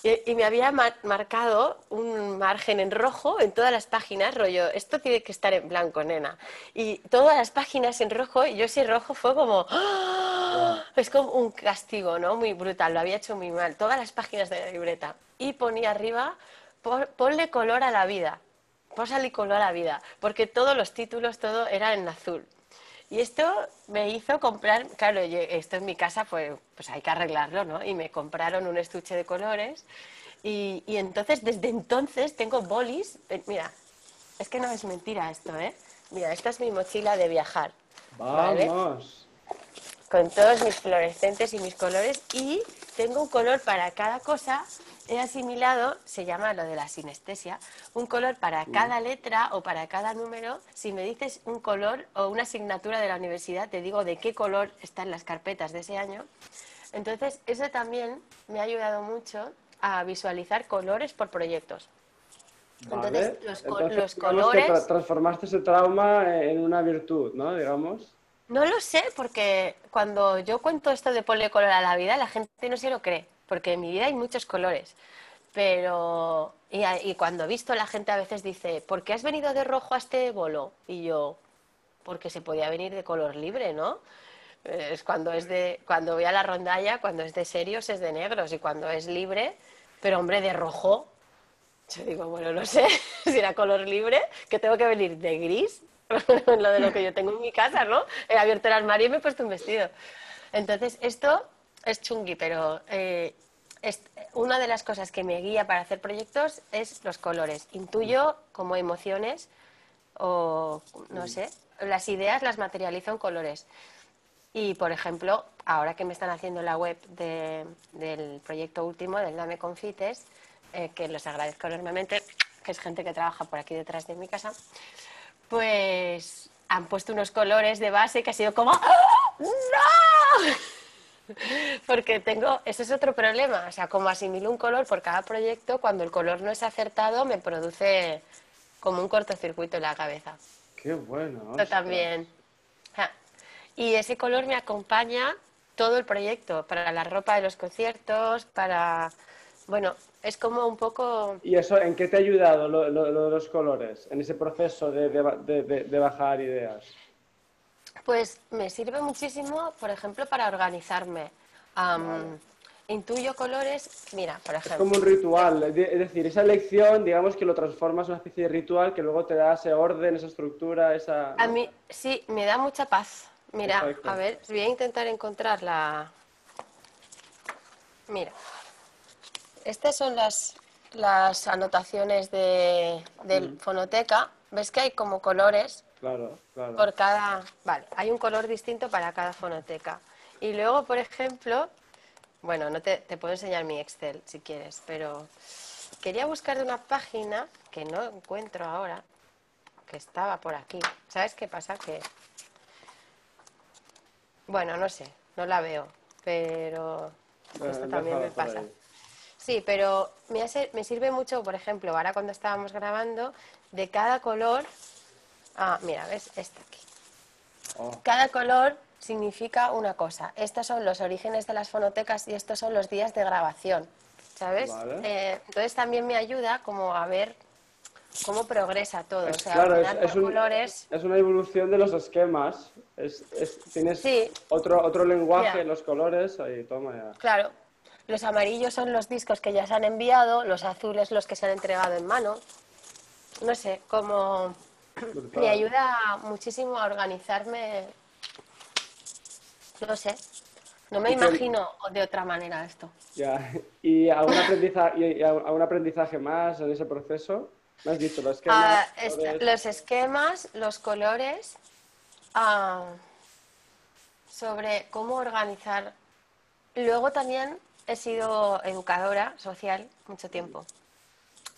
y, me había marcado un margen en rojo en todas las páginas, rollo, esto tiene que estar en blanco, nena. Y todas las páginas en rojo, y yo ese rojo fue como, ¡ah! [gasps] es como un castigo, ¿no? Muy brutal, lo había hecho muy mal, todas las páginas de la libreta. Y ponía arriba, ponle color a la vida, ponle color a la vida, porque todos los títulos, todo era en azul. Y esto me hizo comprar, claro, esto en mi casa pues, pues hay que arreglarlo, ¿no? Y me compraron un estuche de colores y, y entonces, desde entonces tengo bolis, eh, mira, es que no es mentira esto, ¿eh? Mira, esta es mi mochila de viajar. Vamos. Con todos mis fluorescentes y mis colores y tengo un color para cada cosa. He asimilado, se llama lo de la sinestesia, un color para Mm. cada letra o para cada número. Si me dices un color o una asignatura de la universidad, te digo de qué color están las carpetas de ese año. Entonces, eso también me ha ayudado mucho a visualizar colores por proyectos. Entonces, Vale. los, Entonces, que colores... tra- transformaste ese trauma en una virtud, ¿no? Digamos. No lo sé, porque cuando yo cuento esto de ponle color a la vida, la gente no se lo cree, porque en mi vida hay muchos colores. Pero, y, cuando he visto, la gente a veces dice, ¿por qué has venido de rojo a este bolo? Y yo, porque se podía venir de color libre, ¿no? Es cuando es de, cuando voy a la rondalla, cuando es de serios es de negros, y cuando es libre, pero hombre, de rojo, yo digo, bueno, no sé [laughs] si era color libre, que tengo que venir de gris, [laughs] lo de lo que yo tengo en mi casa, ¿no? He abierto el armario y me he puesto un vestido. Entonces, esto es chungui, pero eh, es- una de las cosas que me guía para hacer proyectos es los colores. Intuyo como emociones o, no sé, las ideas las materializo en colores. Y, por ejemplo, ahora que me están haciendo la web de- del proyecto último, del Dame Confites, eh, que los agradezco enormemente, que es gente que trabaja por aquí detrás de mi casa, pues han puesto unos colores de base que ha sido como ¡Ah! ¡No! [laughs] Porque tengo, ese es otro problema, o sea, como asimilo un color por cada proyecto, cuando el color no es acertado me produce como un cortocircuito en la cabeza. Qué bueno. Yo también. Ja. Y ese color me acompaña todo el proyecto, para la ropa de los conciertos, para... Bueno, es como un poco... ¿Y eso en qué te ha ayudado lo, lo- lo de los colores? En ese proceso de, de de- de- bajar ideas. Pues me sirve muchísimo, por ejemplo, para organizarme. Am, Intuyo colores, mira, por Es ejemplo. como un ritual. Es de- es decir, esa lección, digamos que lo transformas en una especie de ritual que luego te da ese orden, esa estructura, esa... A mí sí, me da mucha paz. Mira, Perfecto. a ver, voy a intentar encontrar la... Mira, estas son las, las anotaciones de, del fonoteca. ¿Ves que hay como colores Claro, claro. por cada... Vale, hay un color distinto para cada fonoteca. Y luego, por ejemplo, bueno, no te, te puedo enseñar mi Excel si quieres, pero quería buscar de una página que no encuentro ahora, que estaba por aquí. ¿Sabes qué pasa? Que... Bueno, no sé, no la veo, pero esto también me pasa. ahí. Sí, pero me, hace- me sirve mucho, por ejemplo, ahora cuando estábamos grabando, de cada color. Ah, mira, ¿ves? Este aquí. Oh, Cada color significa una cosa. Estos son los orígenes de las fonotecas y estos son los días de grabación, ¿sabes? Vale. Eh, entonces también me ayuda como a ver cómo progresa todo. Es- o sea, claro, es, un- colores. es una evolución de los esquemas. Es, es- tienes Sí. otro, otro lenguaje, los colores, y toma ya. Claro, los amarillos son los discos que ya se han enviado, los azules los que se han entregado en mano. No sé, como me ayuda muchísimo a organizarme. No sé, no me imagino de otra manera esto. Ya. ¿Y algún, aprendiza- y- y algún aprendizaje más en ese proceso? Me has dicho los esquemas. Ah, colores. los esquemas, los colores, ah, sobre cómo organizar. Luego también he sido educadora social mucho tiempo.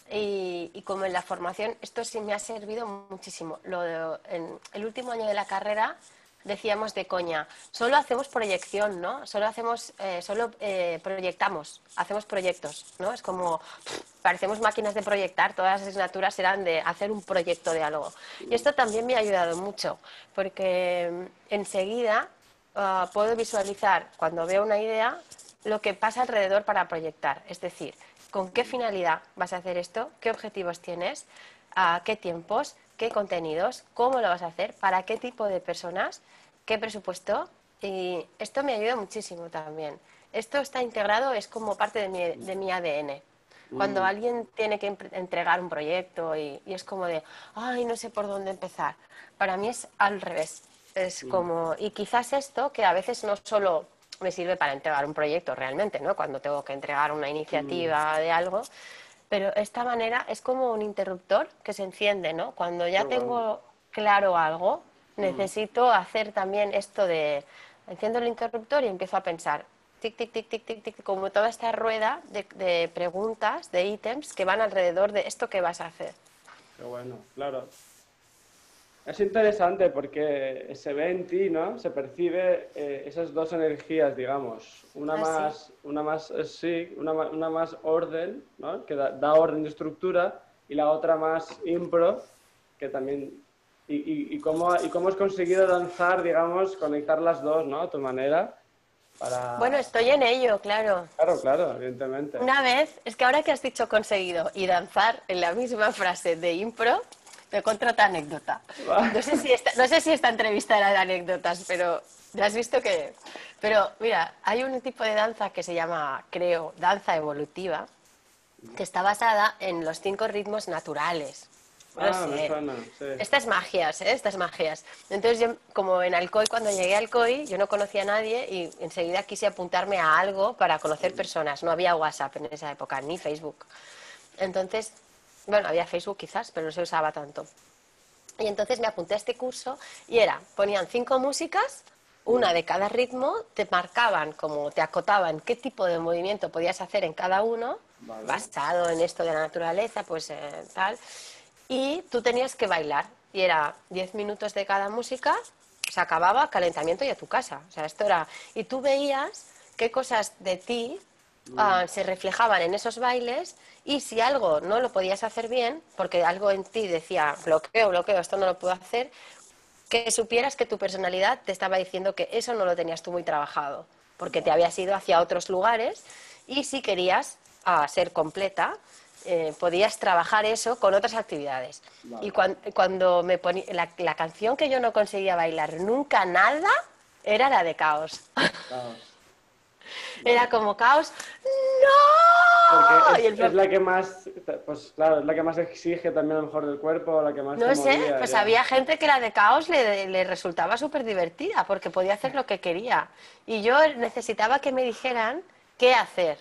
Y, y como en la formación, esto sí me ha servido muchísimo. Lo de- en el último año de la carrera decíamos de coña, solo hacemos proyección, ¿no? Solo hacemos, eh, solo eh, proyectamos, hacemos proyectos, ¿no? Es como, parecemos máquinas de proyectar, todas las asignaturas eran de hacer un proyecto de algo. Y esto también me ha ayudado mucho, porque mm, enseguida ah, puedo visualizar, cuando veo una idea, lo que pasa alrededor para proyectar. Es decir, con qué finalidad vas a hacer esto, qué objetivos tienes, a qué tiempos, qué contenidos, cómo lo vas a hacer, para qué tipo de personas, qué presupuesto. Y esto me ayuda muchísimo también. Esto está integrado, es como parte de mi, de mi ADN. Cuando alguien tiene que entregar un proyecto y, y es como de, ay, no sé por dónde empezar. Para mí es al revés. Es como, y quizás esto, que a veces no solo me sirve para entregar un proyecto realmente, ¿no? Cuando tengo que entregar una iniciativa de algo, pero esta manera es como un interruptor que se enciende, ¿no? Cuando ya tengo claro algo, necesito hacer también esto de enciendo el interruptor y empiezo a pensar, tic, tic, tic, tic, tic, tic, como toda esta rueda de, de preguntas, de ítems que van alrededor de esto que vas a hacer. Qué bueno, claro. Es interesante porque se ve en ti, ¿no? Se percibe eh, esas dos energías, digamos. Una ¿Ah, más, una más, eh, sí, una, una más orden, ¿no? Que da, da orden de estructura y la otra más impro, que también... Y, y, y cómo, y cómo has conseguido danzar, digamos, conectar las dos, ¿no? A tu manera para... Bueno, estoy en ello, claro. Claro, claro, evidentemente. Una vez, es que ahora que has dicho conseguido y danzar en la misma frase de impro, te cuento otra anécdota. No sé si esta, no sé si esta entrevista era de anécdotas, pero ya has visto que... Pero mira, hay un tipo de danza que se llama, creo, danza evolutiva, que está basada en los cinco ritmos naturales. No Ah, me sé. suena, sí. Estas magias, ¿eh? Estas magias. Entonces yo, como en Alcoy, cuando llegué a Alcoy, yo no conocía a nadie y enseguida quise apuntarme a algo para conocer personas. No había WhatsApp en esa época, ni Facebook. Entonces, bueno, había Facebook quizás, pero no se usaba tanto. Y entonces me apunté a este curso y era, ponían cinco músicas, una de cada ritmo, te marcaban, como te acotaban qué tipo de movimiento podías hacer en cada uno, Vale. basado en esto de la naturaleza, pues eh, tal, y tú tenías que bailar. Y era 10 minutos de cada música, se acababa, calentamiento y a tu casa. O sea, esto era... Y tú veías qué cosas de ti ah, se reflejaban en esos bailes y si algo no lo podías hacer bien, porque algo en ti decía, bloqueo, bloqueo, esto no lo puedo hacer, que supieras que tu personalidad te estaba diciendo que eso no lo tenías tú muy trabajado, porque te habías ido hacia otros lugares y si querías ah, ser completa, eh, podías trabajar eso con otras actividades. Vale. Y cuan- cuando me ponía la, la canción que yo no conseguía bailar nunca nada era la de Caos. Caos. Era como Caos, ¡no! Porque Y el es, es la que más, pues claro, es la que más exige también a lo mejor del cuerpo, la que más No sé, movía, pues ya. había gente que la de caos le, le resultaba súper divertida porque podía hacer lo que quería. Y yo necesitaba que me dijeran qué hacer.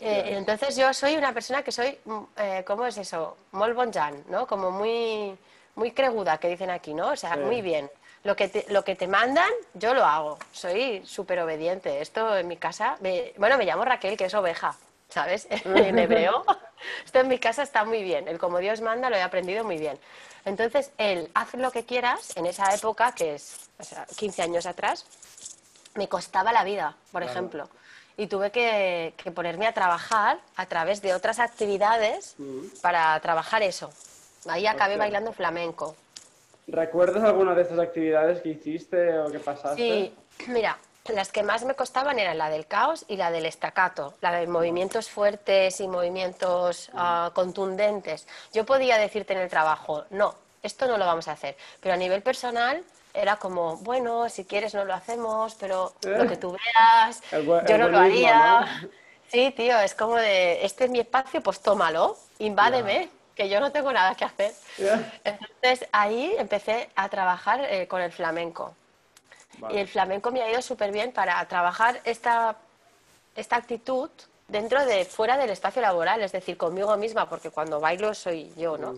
Eh, entonces yo soy una persona que soy, mm, eh, ¿cómo es eso? Molt bon jan, ¿no? Como muy, muy creguda, que dicen aquí, ¿no? O sea, Sí. muy bien. Lo que, te, lo que te mandan, yo lo hago. Soy súper obediente. Esto en mi casa, me- bueno, me llamo Raquel, que es oveja, ¿sabes? [laughs] en hebreo. [laughs] Esto en mi casa está muy bien. El como Dios manda lo he aprendido muy bien. Entonces, el haz lo que quieras, en esa época, que es o sea, 15 años atrás, me costaba la vida, por Claro. ejemplo. Y tuve que, que ponerme a trabajar a través de otras actividades para trabajar eso. Ahí acabé bailando flamenco. ¿Recuerdas alguna de estas actividades que hiciste o que pasaste? Sí, mira, las que más me costaban eran la del caos y la del estacato, la de movimientos fuertes y movimientos ah, contundentes. Yo podía decirte en el trabajo, no, esto no lo vamos a hacer, pero a nivel personal era como, bueno, si quieres no lo hacemos, pero lo que tú veas, El yo no lo haría. ¿no? Sí, tío, es como de, este es mi espacio, pues tómalo, invádeme, que yo no tengo nada que hacer. Ya. Entonces ahí empecé a trabajar eh, con el flamenco. Vale. Y el flamenco me ha ido súper bien para trabajar esta, esta actitud dentro de, fuera del espacio laboral, es decir, conmigo misma, porque cuando bailo soy yo, ¿no?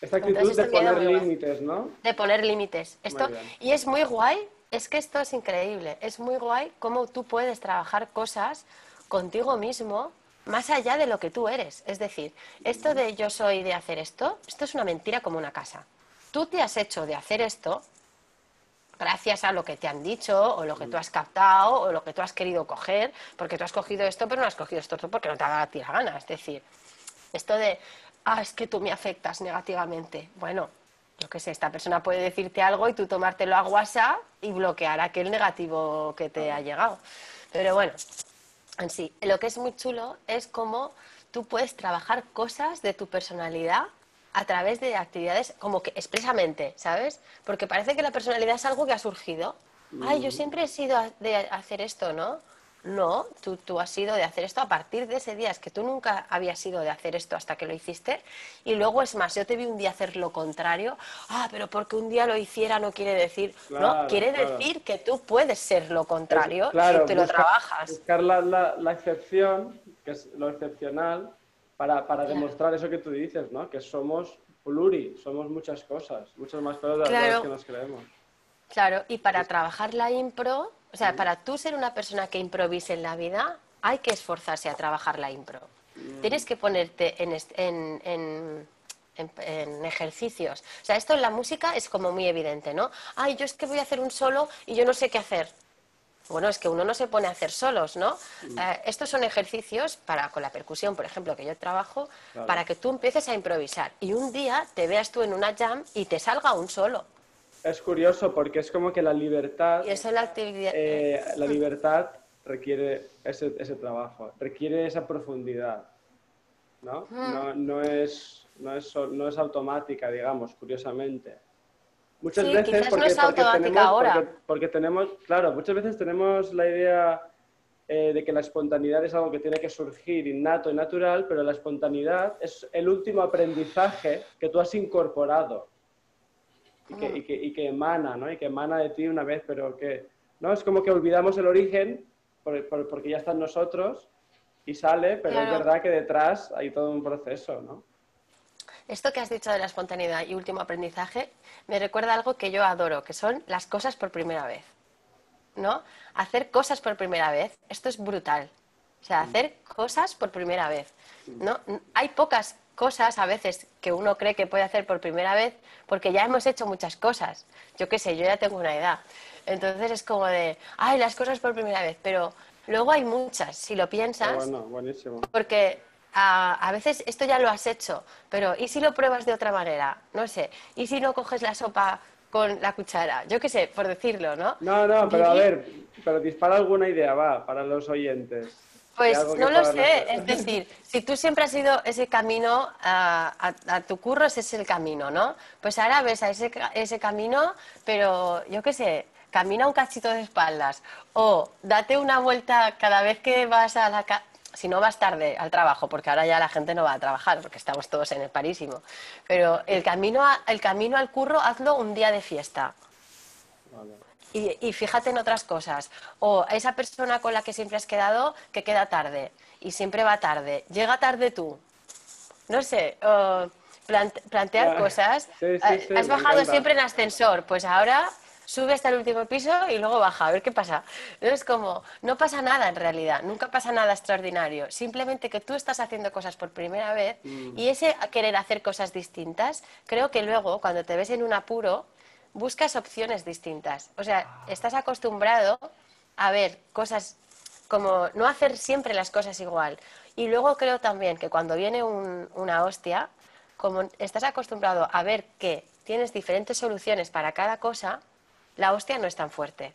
Esta actitud Entonces, de poner límites, ¿no? De poner límites. Esto, y es muy guay, es que esto es increíble, es muy guay cómo tú puedes trabajar cosas contigo mismo más allá de lo que tú eres. Es decir, esto de yo soy de hacer esto, esto es una mentira como una casa. Tú te has hecho de hacer esto gracias a lo que te han dicho o lo que tú has captado o lo que tú has querido coger, porque tú has cogido esto pero no has cogido esto porque no te ha dado a ti la gana. Es decir, esto de, ah, es que tú me afectas negativamente. Bueno, yo qué sé, esta persona puede decirte algo y tú tomártelo a WhatsApp y bloquear aquel negativo que te ha llegado. Pero bueno, en sí, lo que es muy chulo es cómo tú puedes trabajar cosas de tu personalidad a través de actividades como que expresamente, ¿sabes? Porque parece que la personalidad es algo que ha surgido. Ay, yo siempre he sido de hacer esto, ¿no? No, tú, tú has sido de hacer esto a partir de ese día. Es que tú nunca habías sido de hacer esto hasta que lo hiciste. Y luego es más, yo te vi un día hacer lo contrario. Ah, pero porque un día lo hiciera no quiere decir. Claro, no, quiere claro. decir que tú puedes ser lo contrario Es- claro, y te lo trabajas. Buscar la, la- la excepción, que es lo excepcional, para, para demostrar eso que tú dices, ¿no? Que somos pluri, somos muchas cosas, muchas más cosas de las que nos creemos. Claro, y para trabajar la impro, o sea, para tú ser una persona que improvise en la vida, hay que esforzarse a trabajar la impro. Tienes que ponerte en, en, en, en, ejercicios. O sea, esto en la música es como muy evidente, ¿no? Ay, yo es que voy a hacer un solo y yo no sé qué hacer. Bueno, es que uno no se pone a hacer solos, ¿no? Eh, estos son ejercicios para con la percusión, por ejemplo, que yo trabajo, para que tú empieces a improvisar y un día te veas tú en una jam y te salga un solo. Es curioso porque es como que la libertad. Y eso es la actividad. Eh, la libertad requiere ese, ese, trabajo, requiere esa profundidad, ¿no? No, no, es, no, es, no es automática, digamos, curiosamente. Muchas veces porque, tenemos, ahora. Porque, tenemos, claro, muchas veces tenemos la idea eh, de que la espontaneidad es algo que tiene que surgir innato y natural, pero la espontaneidad es el último aprendizaje que tú has incorporado y que, y que, y que emana, ¿no? Y que emana de ti una vez, pero que, ¿no? Es como que olvidamos el origen porque ya está en nosotros y sale, pero es verdad que detrás hay todo un proceso, ¿no? Esto que has dicho de la espontaneidad y último aprendizaje me recuerda algo que yo adoro, que son las cosas por primera vez. ¿No? Hacer cosas por primera vez, esto es brutal. O sea, hacer cosas por primera vez. ¿no? Hay pocas cosas a veces que uno cree que puede hacer por primera vez porque ya hemos hecho muchas cosas. Yo qué sé, yo ya tengo una edad. Entonces es como de, ay, las cosas por primera vez. Pero luego hay muchas, si lo piensas. Bueno, buenísimo. Porque a, veces esto ya lo has hecho, pero ¿y si lo pruebas de otra manera? No sé. ¿Y si no coges la sopa con la cuchara? Yo qué sé, por decirlo, ¿no? No, no, pero a ver, pero dispara alguna idea, va, para los oyentes. Pues no lo sé, es [laughs] decir, si tú siempre has ido ese camino a, tu curro, ese es el camino, ¿no? Pues ahora ves a ese, ese camino, pero yo qué sé, camina un cachito de espaldas o date una vuelta cada vez que vas a la, si no vas tarde al trabajo, porque ahora ya la gente no va a trabajar, porque estamos todos en el parísimo, pero el camino, el camino al curro hazlo un día de fiesta. Y, fíjate en otras cosas. O esa persona con la que siempre has quedado que queda tarde y siempre va tarde. Llega tarde tú. No sé, plantear cosas. has bajado siempre en ascensor, pues ahora sube hasta el último piso y luego baja, a ver qué pasa. Es como, no pasa nada en realidad, nunca pasa nada extraordinario, simplemente que tú estás haciendo cosas por primera vez mm. y ese querer hacer cosas distintas, creo que luego cuando te ves en un apuro, buscas opciones distintas. O sea, estás acostumbrado a ver cosas como no hacer siempre las cosas igual. Y luego creo también que cuando viene una hostia, como estás acostumbrado a ver que tienes diferentes soluciones para cada cosa, la hostia no es tan fuerte.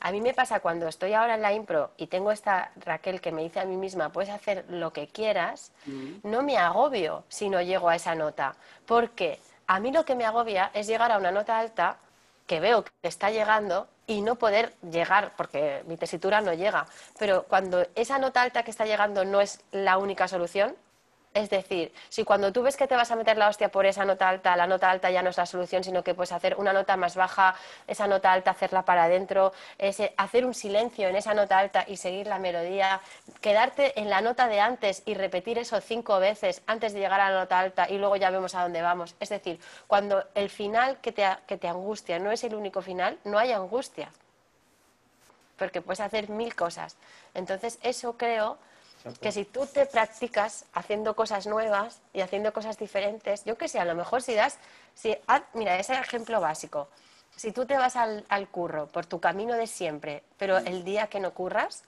A mí me pasa cuando estoy ahora en la impro y tengo esta Raquel que me dice a mí misma, puedes hacer lo que quieras, mm. no me agobio si no llego a esa nota. Porque a mí lo que me agobia es llegar a una nota alta que veo que está llegando y no poder llegar, porque mi tesitura no llega. Pero cuando esa nota alta que está llegando no es la única solución, es decir, si cuando tú ves que te vas a meter la hostia por esa nota alta, la nota alta ya no es la solución, sino que puedes hacer una nota más baja, esa nota alta hacerla para adentro, hacer un silencio en esa nota alta y seguir la melodía, quedarte en la nota de antes y repetir eso cinco veces antes de llegar a la nota alta y luego ya vemos a dónde vamos. Es decir, cuando el final que te, que te angustia no es el único final, no hay angustia. Porque puedes hacer mil cosas. Entonces, eso creo que si tú te practicas haciendo cosas nuevas y haciendo cosas diferentes, yo que sé, a lo mejor si das, si, mira, ese ejemplo básico, si tú te vas al, al curro por tu camino de siempre, pero el día que no curras,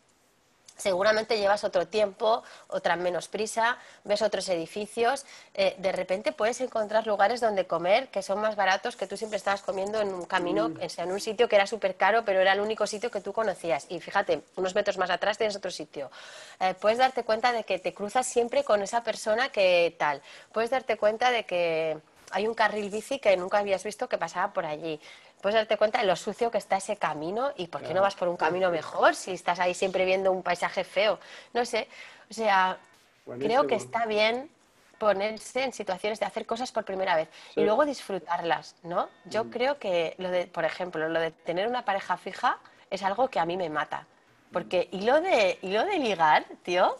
seguramente llevas otro tiempo, otra menos prisa, ves otros edificios, eh, de repente puedes encontrar lugares donde comer que son más baratos que tú siempre estabas comiendo en un camino, mm. en un sitio que era súper caro, pero era el único sitio que tú conocías. Y fíjate, unos metros más atrás tienes otro sitio. Eh, puedes darte cuenta de que te cruzas siempre con esa persona que tal. Puedes darte cuenta de que hay un carril bici que nunca habías visto que pasaba por allí puedes darte cuenta de lo sucio que está ese camino y por qué no vas por un camino mejor si estás ahí siempre viendo un paisaje feo. No sé, o sea, creo que está bien ponerse en situaciones de hacer cosas por primera vez y luego disfrutarlas, ¿no? Yo mm. creo que lo de, por ejemplo, lo de tener una pareja fija es algo que a mí me mata. Porque, y lo de, y lo de ligar, tío,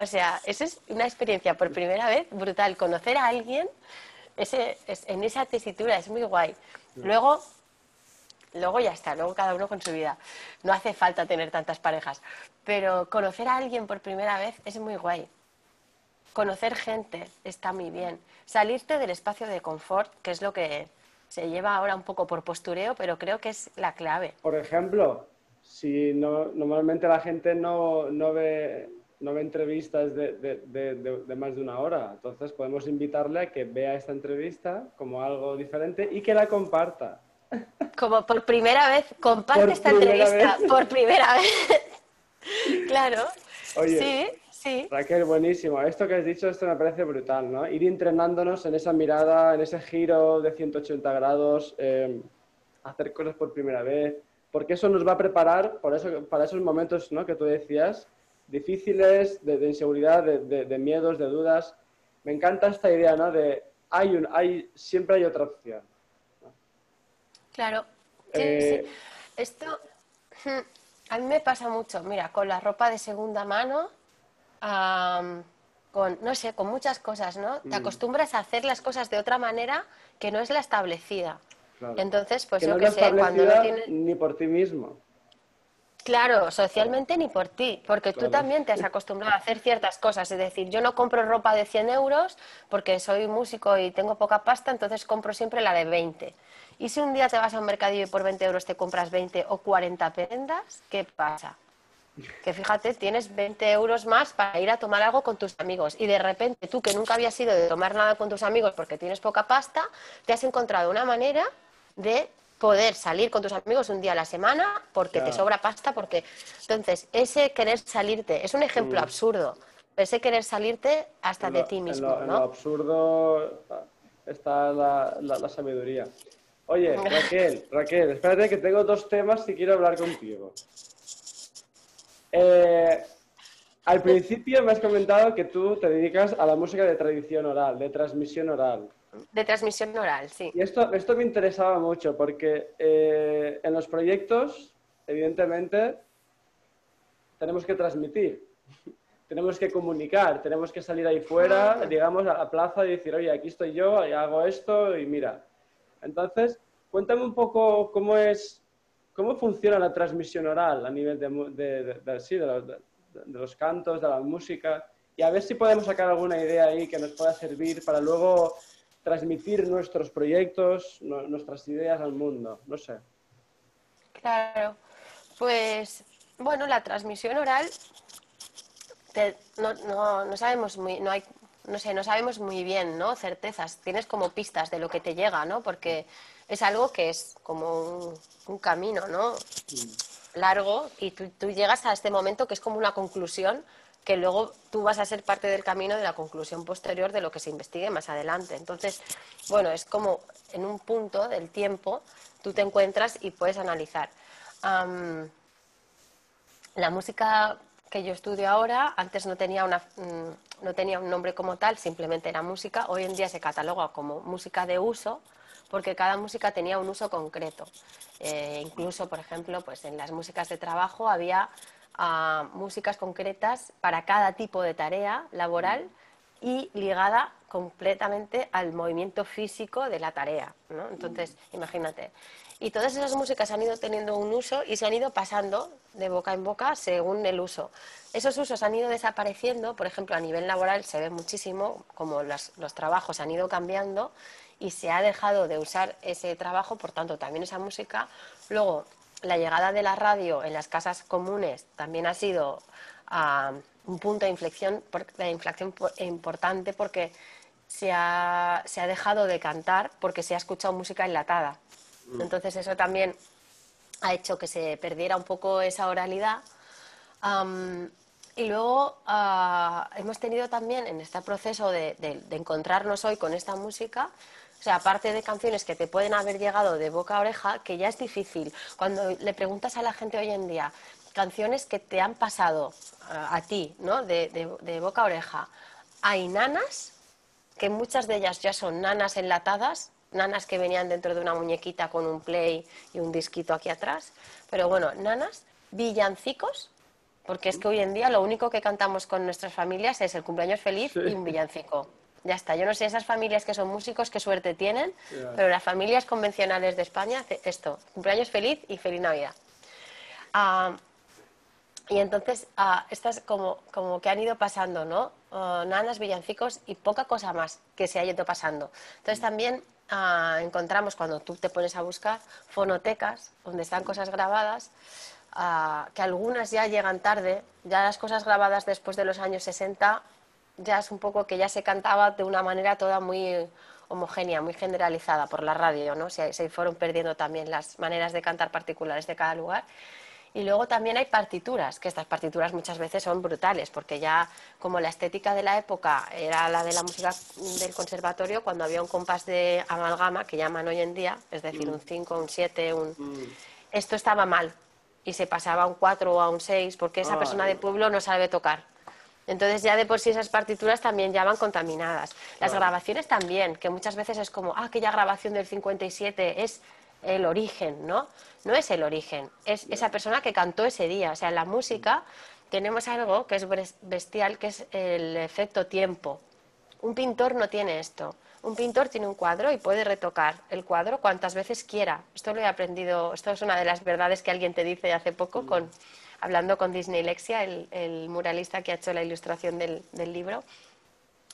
o sea, eso es una experiencia por primera vez brutal. Conocer a alguien ese, en esa tesitura es muy guay. Luego, luego ya está, luego cada uno con su vida. No hace falta tener tantas parejas. Pero conocer a alguien por primera vez es muy guay. Conocer gente está muy bien. Salirte del espacio de confort, que es lo que se lleva ahora un poco por postureo, pero creo que es la clave. Por ejemplo, si no, normalmente la gente no, no, ve, no ve entrevistas de, de, de, más de una hora, entonces podemos invitarle a que vea esta entrevista como algo diferente y que la comparta. Como por primera vez, comparte esta entrevista por primera vez. [laughs] claro. Oye, sí, sí. Raquel, buenísimo. Esto que has dicho, esto me parece brutal, ¿no? Ir entrenándonos en esa mirada, en ese giro de 180 grados, eh, hacer cosas por primera vez, porque eso nos va a preparar por eso, para esos momentos ¿no? que tú decías, difíciles, de, inseguridad, de, de, miedos, de dudas. Me encanta esta idea, ¿no? De hay un, hay, siempre hay otra opción. Claro. Eh, Esto hmm, a mí me pasa mucho, mira, con la ropa de segunda mano, con, no sé, con muchas cosas, ¿no? Te mm. acostumbras a hacer las cosas de otra manera que no es la establecida. Entonces, pues yo que sé, cuando no tienes... Ni por ti mismo. Claro, socialmente ni por ti, porque tú también te has acostumbrado a hacer ciertas cosas. Es decir, yo no compro ropa de 100 euros porque soy músico y tengo poca pasta, entonces compro siempre la de 20. Y si un día te vas a un mercadillo y por 20 euros te compras 20 o 40 prendas, ¿qué pasa? Que fíjate, tienes 20 euros más para ir a tomar algo con tus amigos y de repente tú que nunca habías ido de tomar nada con tus amigos porque tienes poca pasta, te has encontrado una manera de poder salir con tus amigos un día a la semana porque te sobra pasta, porque... Entonces, ese querer salirte, es un ejemplo mm. absurdo, ese querer salirte hasta de ti mismo, en lo, absurdo está la, sabiduría. Oye, Raquel, Raquel, espérate que tengo dos temas que quiero hablar contigo. Eh, al principio me has comentado que tú te dedicas a la música de tradición oral, de transmisión oral. De transmisión oral, sí. Y esto, esto me interesaba mucho porque eh, en los proyectos, evidentemente, tenemos que transmitir, [laughs] tenemos que comunicar, tenemos que salir ahí fuera, digamos, a la plaza y decir, oye, aquí estoy yo, y hago esto y mira. Entonces, cuéntame un poco cómo es, cómo funciona la transmisión oral a nivel de, de, de, de los cantos, de la música, y a ver si podemos sacar alguna idea ahí que nos pueda servir para luego transmitir nuestros proyectos, nuestras ideas al mundo, no sé. Claro, pues bueno, la transmisión oral no, sabemos muy, no hay, no sé, no sabemos muy bien, ¿no? Certezas, tienes como pistas de lo que te llega, ¿no? Porque es algo que es como un, camino, ¿no? Largo y tú llegas a este momento que es como una conclusión que luego tú vas a ser parte del camino de la conclusión posterior de lo que se investigue más adelante. Entonces, bueno, es como en un punto del tiempo tú te encuentras y puedes analizar. la música que yo estudio ahora, antes no tenía, una, mm, no tenía un nombre como tal, simplemente era música. Hoy en día se cataloga como música de uso porque cada música tenía un uso concreto. Eh, incluso, por ejemplo, pues en las músicas de trabajo había a músicas concretas para cada tipo de tarea laboral y ligada completamente al movimiento físico de la tarea. ¿no? Entonces, imagínate. Y todas esas músicas han ido teniendo un uso y se han ido pasando de boca en boca según el uso. Esos usos han ido desapareciendo, por ejemplo, a nivel laboral se ve muchísimo como los, los trabajos han ido cambiando y se ha dejado de usar ese trabajo, por tanto, también esa música. Luego, la llegada de la radio en las casas comunes también ha sido ah, un punto de inflexión, de inflexión importante porque se ha, se ha, dejado de cantar porque se ha escuchado música enlatada. Mm. Entonces eso también ha hecho que se perdiera un poco esa oralidad. y luego ah, hemos tenido también en este proceso de encontrarnos hoy con esta música, o sea, aparte de canciones que te pueden haber llegado de boca a oreja, que ya es difícil. Cuando le preguntas a la gente hoy en día, canciones que te han pasado a, ti, ¿no? De, boca a oreja. Hay nanas, que muchas de ellas ya son nanas enlatadas, nanas que venían dentro de una muñequita con un play y un disquito aquí atrás. Pero bueno, nanas, villancicos, porque es que hoy en día lo único que cantamos con nuestras familias es el cumpleaños feliz y un villancico. ya está. Yo no sé esas familias que son músicos qué suerte tienen, pero las familias convencionales de España esto, cumpleaños feliz y feliz Navidad. Ah, y entonces, ah, estas como, como que han ido pasando, ¿no? Ah, nanas, villancicos y poca cosa más que se ha ido pasando. Entonces también encontramos cuando tú te pones a buscar fonotecas donde están cosas grabadas, que algunas ya llegan tarde, ya las cosas grabadas después de los años 60 ya es un poco que ya se cantaba de una manera toda muy homogénea, muy generalizada por la radio, ¿no? Se fueron perdiendo también las maneras de cantar particulares de cada lugar. Y luego también hay partituras, que estas partituras muchas veces son brutales, porque ya como la estética de la época era la de la música del conservatorio, cuando había un compás de amalgama, que llaman hoy en día, es decir, un 5, un 7, un... Mm. Esto estaba mal y se pasaba a un 4 o a un 6 porque esa persona de pueblo no sabe tocar. Entonces ya de por sí esas partituras también ya van contaminadas. Las grabaciones también, que muchas veces es como, ah, aquella grabación del 57 es el origen, ¿no? No es el origen, es esa persona que cantó ese día. O sea, en la música tenemos algo que es bestial, que es el efecto tiempo. Un pintor no tiene esto. Un pintor tiene un cuadro y puede retocar el cuadro cuantas veces quiera. Esto lo he aprendido, esto es una de las verdades que alguien te dice hace poco con, hablando con Disney Lexia, el, muralista que ha hecho la ilustración del, del libro.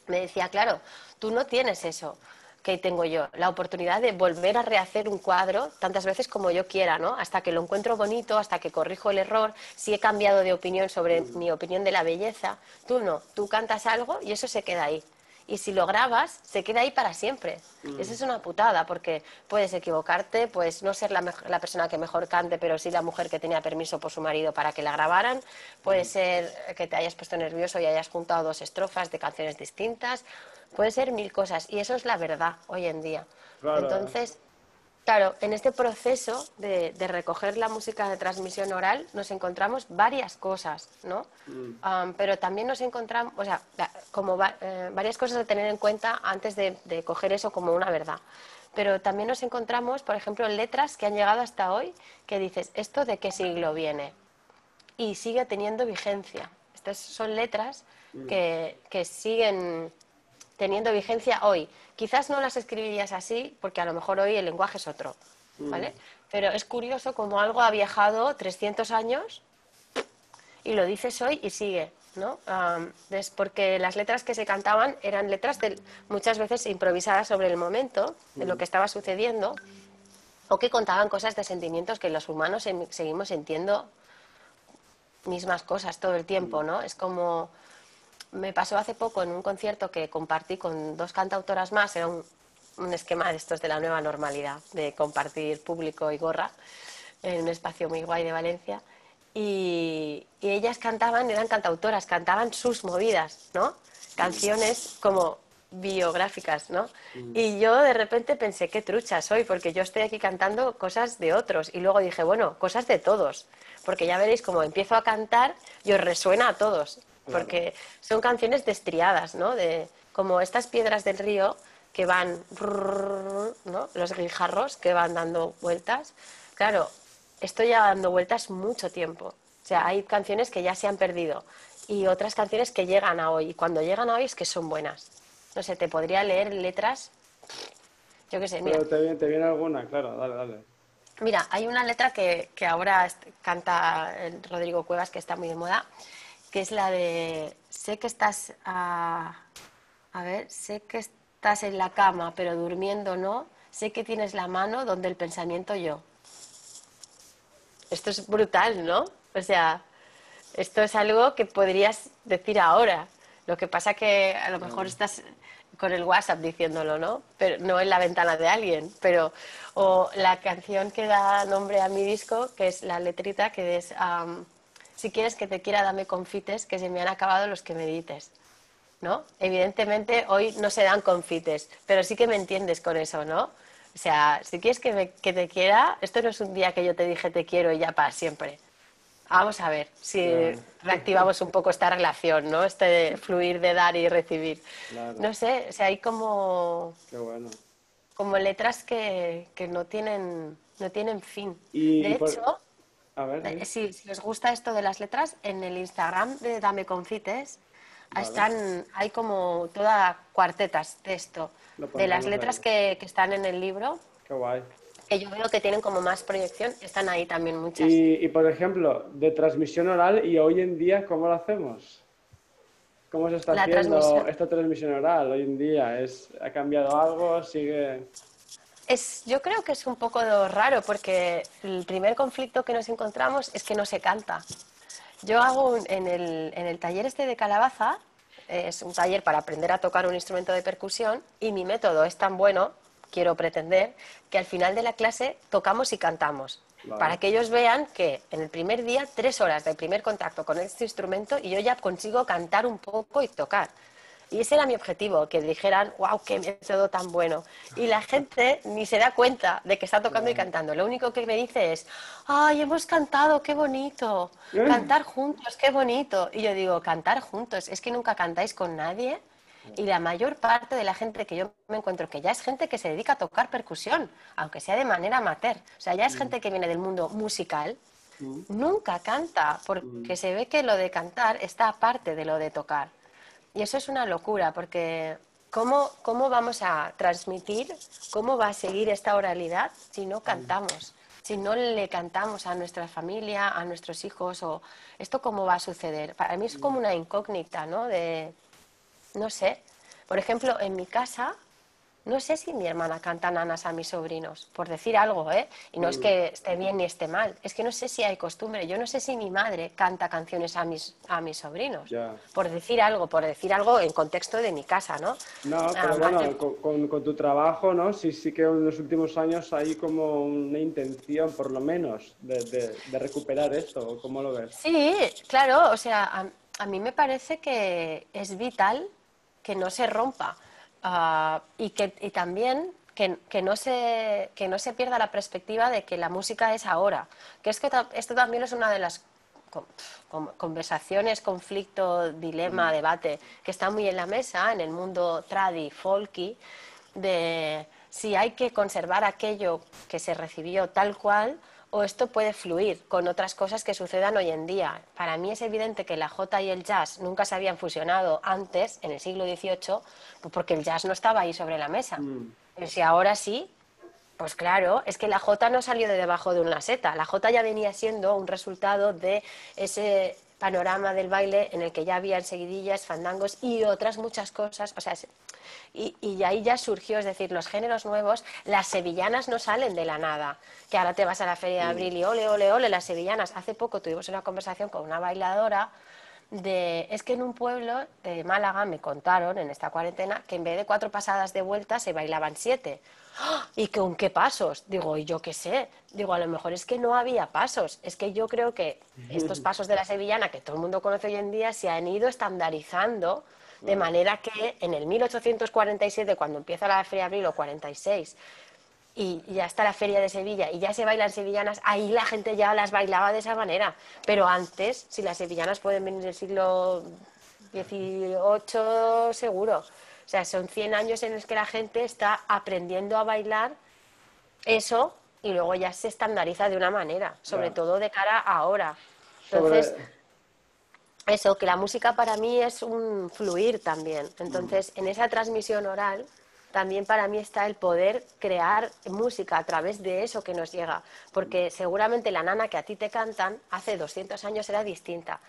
Me decía, claro, tú no tienes eso que tengo yo, la oportunidad de volver a rehacer un cuadro tantas veces como yo quiera, ¿no? Hasta que lo encuentro bonito, hasta que corrijo el error, si he cambiado de opinión sobre mi opinión de la belleza, tú no, tú cantas algo y eso se queda ahí. Y si lo grabas, se queda ahí para siempre. Mm. Esa es una putada, porque puedes equivocarte, puedes no ser la, la, persona que mejor cante, pero sí la mujer que tenía permiso por su marido para que la grabaran. Puede mm. ser que te hayas puesto nervioso y hayas juntado dos estrofas de canciones distintas puede ser mil cosas y eso es la verdad hoy en día. Entonces, claro, en este proceso de, recoger la música de transmisión oral nos encontramos varias cosas, ¿no? Mm. pero también nos encontramos, o sea, como eh, varias cosas a tener en cuenta antes de, de coger eso como una verdad pero también nos encontramos, por ejemplo, letras que han llegado hasta hoy que dices, ¿esto de qué siglo viene? Y sigue teniendo vigencia. Estas son letras mm. que, que siguen teniendo vigencia hoy. Quizás no las escribirías así porque a lo mejor hoy el lenguaje es otro, mm. ¿vale? Pero es curioso como algo ha viajado 300 años y lo dices hoy y sigue, ¿no? es porque las letras que se cantaban eran letras muchas veces improvisadas sobre el momento, de lo mm. que estaba sucediendo, o que contaban cosas de sentimientos que los humanos seguimos sintiendo mismas cosas todo el tiempo, ¿no? Es como me pasó hace poco en un concierto que compartí con dos cantautoras más, era un, esquema de estos de la nueva normalidad, de compartir público y gorra en un espacio muy guay de Valencia. Y, ellas cantaban, eran cantautoras, cantaban sus movidas, ¿no? Canciones como biográficas, ¿no? Mm. Y yo de repente pensé, qué trucha soy, porque yo estoy aquí cantando cosas de otros. Y luego dije, bueno, cosas de todos, porque ya veréis como empiezo a cantar y os resuena a todos porque son canciones destriadas, ¿no? De, como estas piedras del río que van, ¿no? Los guijarros que van dando vueltas. Claro, estoy ya dando vueltas mucho tiempo. O sea, hay canciones que ya se han perdido y otras canciones que llegan a hoy. Y cuando llegan a hoy es que son buenas. No sé, te podría leer letras. Yo qué sé, mira. Pero te viene, te viene alguna, claro, dale, dale. Mira, hay una letra que, que ahora canta Rodrigo Cuevas que está muy de moda, que es la de sé que estás a, a ver, sé que estás en la cama, pero durmiendo no, sé que tienes la mano donde el pensamiento yo. Esto es brutal, ¿no? O sea, esto es algo que podrías decir ahora. Lo que pasa que a lo mejor estás con el WhatsApp diciéndolo, ¿no? Pero no en la ventana de alguien, pero o la canción que da nombre a mi disco, que es la letrita que es si quieres que te quiera, dame confites, que se me han acabado los que me dices. ¿No? Evidentemente hoy no se dan confites, pero sí que me entiendes con eso, ¿no? O sea, si quieres que, que te quiera, esto no es un día que yo te dije te quiero y ya para siempre. Vamos a ver si reactivamos un poco esta relación, ¿no? Este fluir de dar y recibir. No sé, o sea, hay como... Como letras que, que no, tienen, no tienen fin. Y, de hecho... A ver, si, os gusta esto de las letras, en el Instagram de Dame Confites Están, hay como todas cuartetas de esto, de las letras que, que, están en el libro. Qué guay. Que yo veo que tienen como más proyección, están ahí también muchas. Y, y por ejemplo, de transmisión oral, ¿y hoy en día cómo lo hacemos? ¿Cómo se está haciendo esta transmisión oral hoy en día? ¿Es, ¿Ha cambiado algo? ¿Sigue...? Es, yo creo que es un poco raro porque el primer conflicto que nos encontramos es que no se canta. Yo hago en el, en el taller este de calabaza, es un taller para aprender a tocar un instrumento de percusión y mi método es tan bueno, quiero pretender, que al final de la clase tocamos y cantamos. Para que ellos vean que en el primer día, tres horas de primer contacto con este instrumento y yo ya consigo cantar un poco y tocar. Y ese era mi objetivo, que dijeran, wow, qué método tan bueno. Y la gente ni se da cuenta de que está tocando y cantando. Lo único que me dice es, ay, hemos cantado, qué bonito. ¿Eh? Cantar juntos, qué bonito. Y yo digo, cantar juntos, es que nunca cantáis con nadie. Y la mayor parte de la gente que yo me encuentro, que ya es gente que se dedica a tocar percusión, aunque sea de manera amateur, o sea, ya es mm. gente que viene del mundo musical, mm. nunca canta, porque mm. se ve que lo de cantar está aparte de lo de tocar. Y eso es una locura, porque ¿cómo, cómo vamos a transmitir, cómo va a seguir esta oralidad si no cantamos? Si no le cantamos a nuestra familia, a nuestros hijos, o esto cómo va a suceder. Para mí es como una incógnita, ¿no? De, no sé. Por ejemplo, en mi casa, no sé si mi hermana canta nanas a mis sobrinos, por decir algo, ¿eh? Y no es que esté bien ni esté mal, es que no sé si hay costumbre. Yo no sé si mi madre canta canciones a mis, a mis sobrinos, por decir algo, por decir algo en contexto de mi casa, ¿no? No, ah, pero bueno, con, con, tu trabajo, ¿no? Sí, sí que en los últimos años hay como una intención, por lo menos, de, de, recuperar esto, ¿cómo lo ves? Sí, claro, o sea, a, a mí me parece que es vital que no se rompa ah, y, que, y también que, que, no se, que no se pierda la perspectiva de que la música es ahora. Que es que esto también es una de las conversaciones, conflicto, dilema, debate que está muy en la mesa en el mundo tradi, folky, de si hay que conservar aquello que se recibió tal cual o esto puede fluir con otras cosas que sucedan hoy en día. Para mí es evidente que la J y el jazz nunca se habían fusionado antes, en el siglo XVIII, pues porque el jazz no estaba ahí sobre la mesa. Mm. Pero si ahora sí, pues claro, es que la J no salió de debajo de una seta. La J ya venía siendo un resultado de ese panorama del baile en el que ya había seguidillas, fandangos y otras muchas cosas. O sea, y, y, ahí ya surgió, es decir, los géneros nuevos, las sevillanas no salen de la nada, que ahora te vas a la feria de abril y ole, ole, ole, las sevillanas. Hace poco tuvimos una conversación con una bailadora de, es que en un pueblo de Málaga me contaron en esta cuarentena que en vez de cuatro pasadas de vuelta se bailaban siete. ¿Y con qué pasos? Digo, y yo qué sé. Digo, a lo mejor es que no había pasos. Es que yo creo que estos pasos de la sevillana, que todo el mundo conoce hoy en día, se han ido estandarizando de manera que en el 1847, cuando empieza la Feria de Abril, o 46, y ya está la Feria de Sevilla y ya se bailan sevillanas, ahí la gente ya las bailaba de esa manera. Pero antes, si las sevillanas pueden venir del siglo XVIII, seguro. O sea, son 100 años en los que la gente está aprendiendo a bailar eso y luego ya se estandariza de una manera, sobre todo de cara a ahora. Entonces eso, que la música para mí es un fluir también. Entonces, en esa transmisión oral, también para mí está el poder crear música a través de eso que nos llega. Porque seguramente la nana que a ti te cantan hace 200 años era distinta.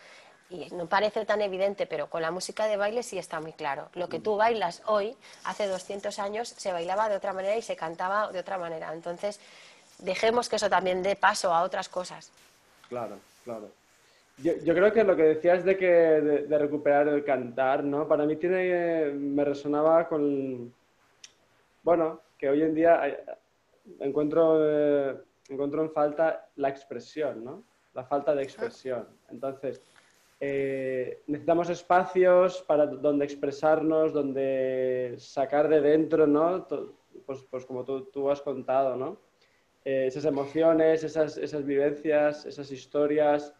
Y no parece tan evidente, pero con la música de baile sí está muy claro. Lo que tú bailas hoy, hace 200 años, se bailaba de otra manera y se cantaba de otra manera. Entonces, dejemos que eso también dé paso a otras cosas. Claro, claro. Yo, yo, creo que lo que decías de que de, recuperar el cantar, ¿no? Para mí tiene, me resonaba con, bueno, que hoy en día encuentro, eh, encuentro en falta la expresión, ¿no? La falta de expresión. Entonces, eh, necesitamos espacios para donde expresarnos, donde sacar de dentro, ¿no? Pues, pues como tú, tú, has contado, ¿no? Eh, esas emociones, esas, esas vivencias, esas historias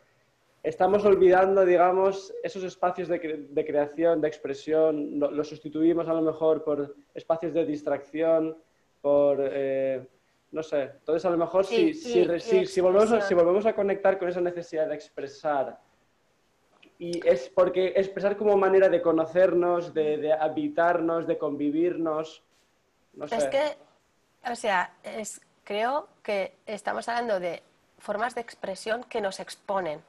estamos olvidando, digamos, esos espacios de, creación, de expresión, los lo sustituimos a lo mejor por espacios de distracción, por, eh, no sé, entonces a lo mejor si, si, si, volvemos a, si volvemos a conectar con esa necesidad de expresar y es porque expresar como manera de conocernos, de, habitarnos, de convivirnos. No sé. Es que, o sea, es, creo que estamos hablando de formas de expresión que nos exponen.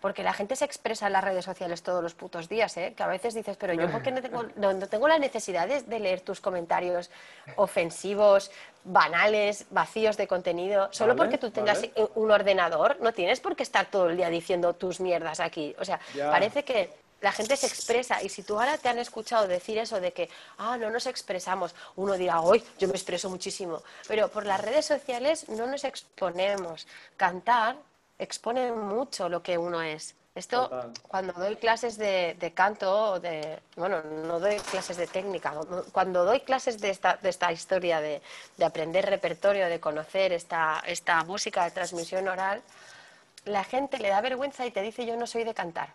Porque la gente se expresa en las redes sociales todos los putos días, ¿eh? que a veces dices, pero yo porque no [laughs] tengo, no, tengo la necesidad de, leer tus comentarios ofensivos, banales, vacíos de contenido, solo porque tú tengas un ordenador, no tienes por qué estar todo el día diciendo tus mierdas aquí. O sea, parece que la gente se expresa y si tú ahora te han escuchado decir eso de que, ah, no nos expresamos, uno dirá, hoy yo me expreso muchísimo, pero por las redes sociales no nos exponemos. Cantar expone mucho lo que uno es. Esto, cuando doy clases de, canto, de, bueno, no doy clases de técnica, cuando doy clases de esta, de esta historia de, de, aprender repertorio, de conocer esta, esta música de transmisión oral, la gente le da vergüenza y te dice yo no soy de cantar.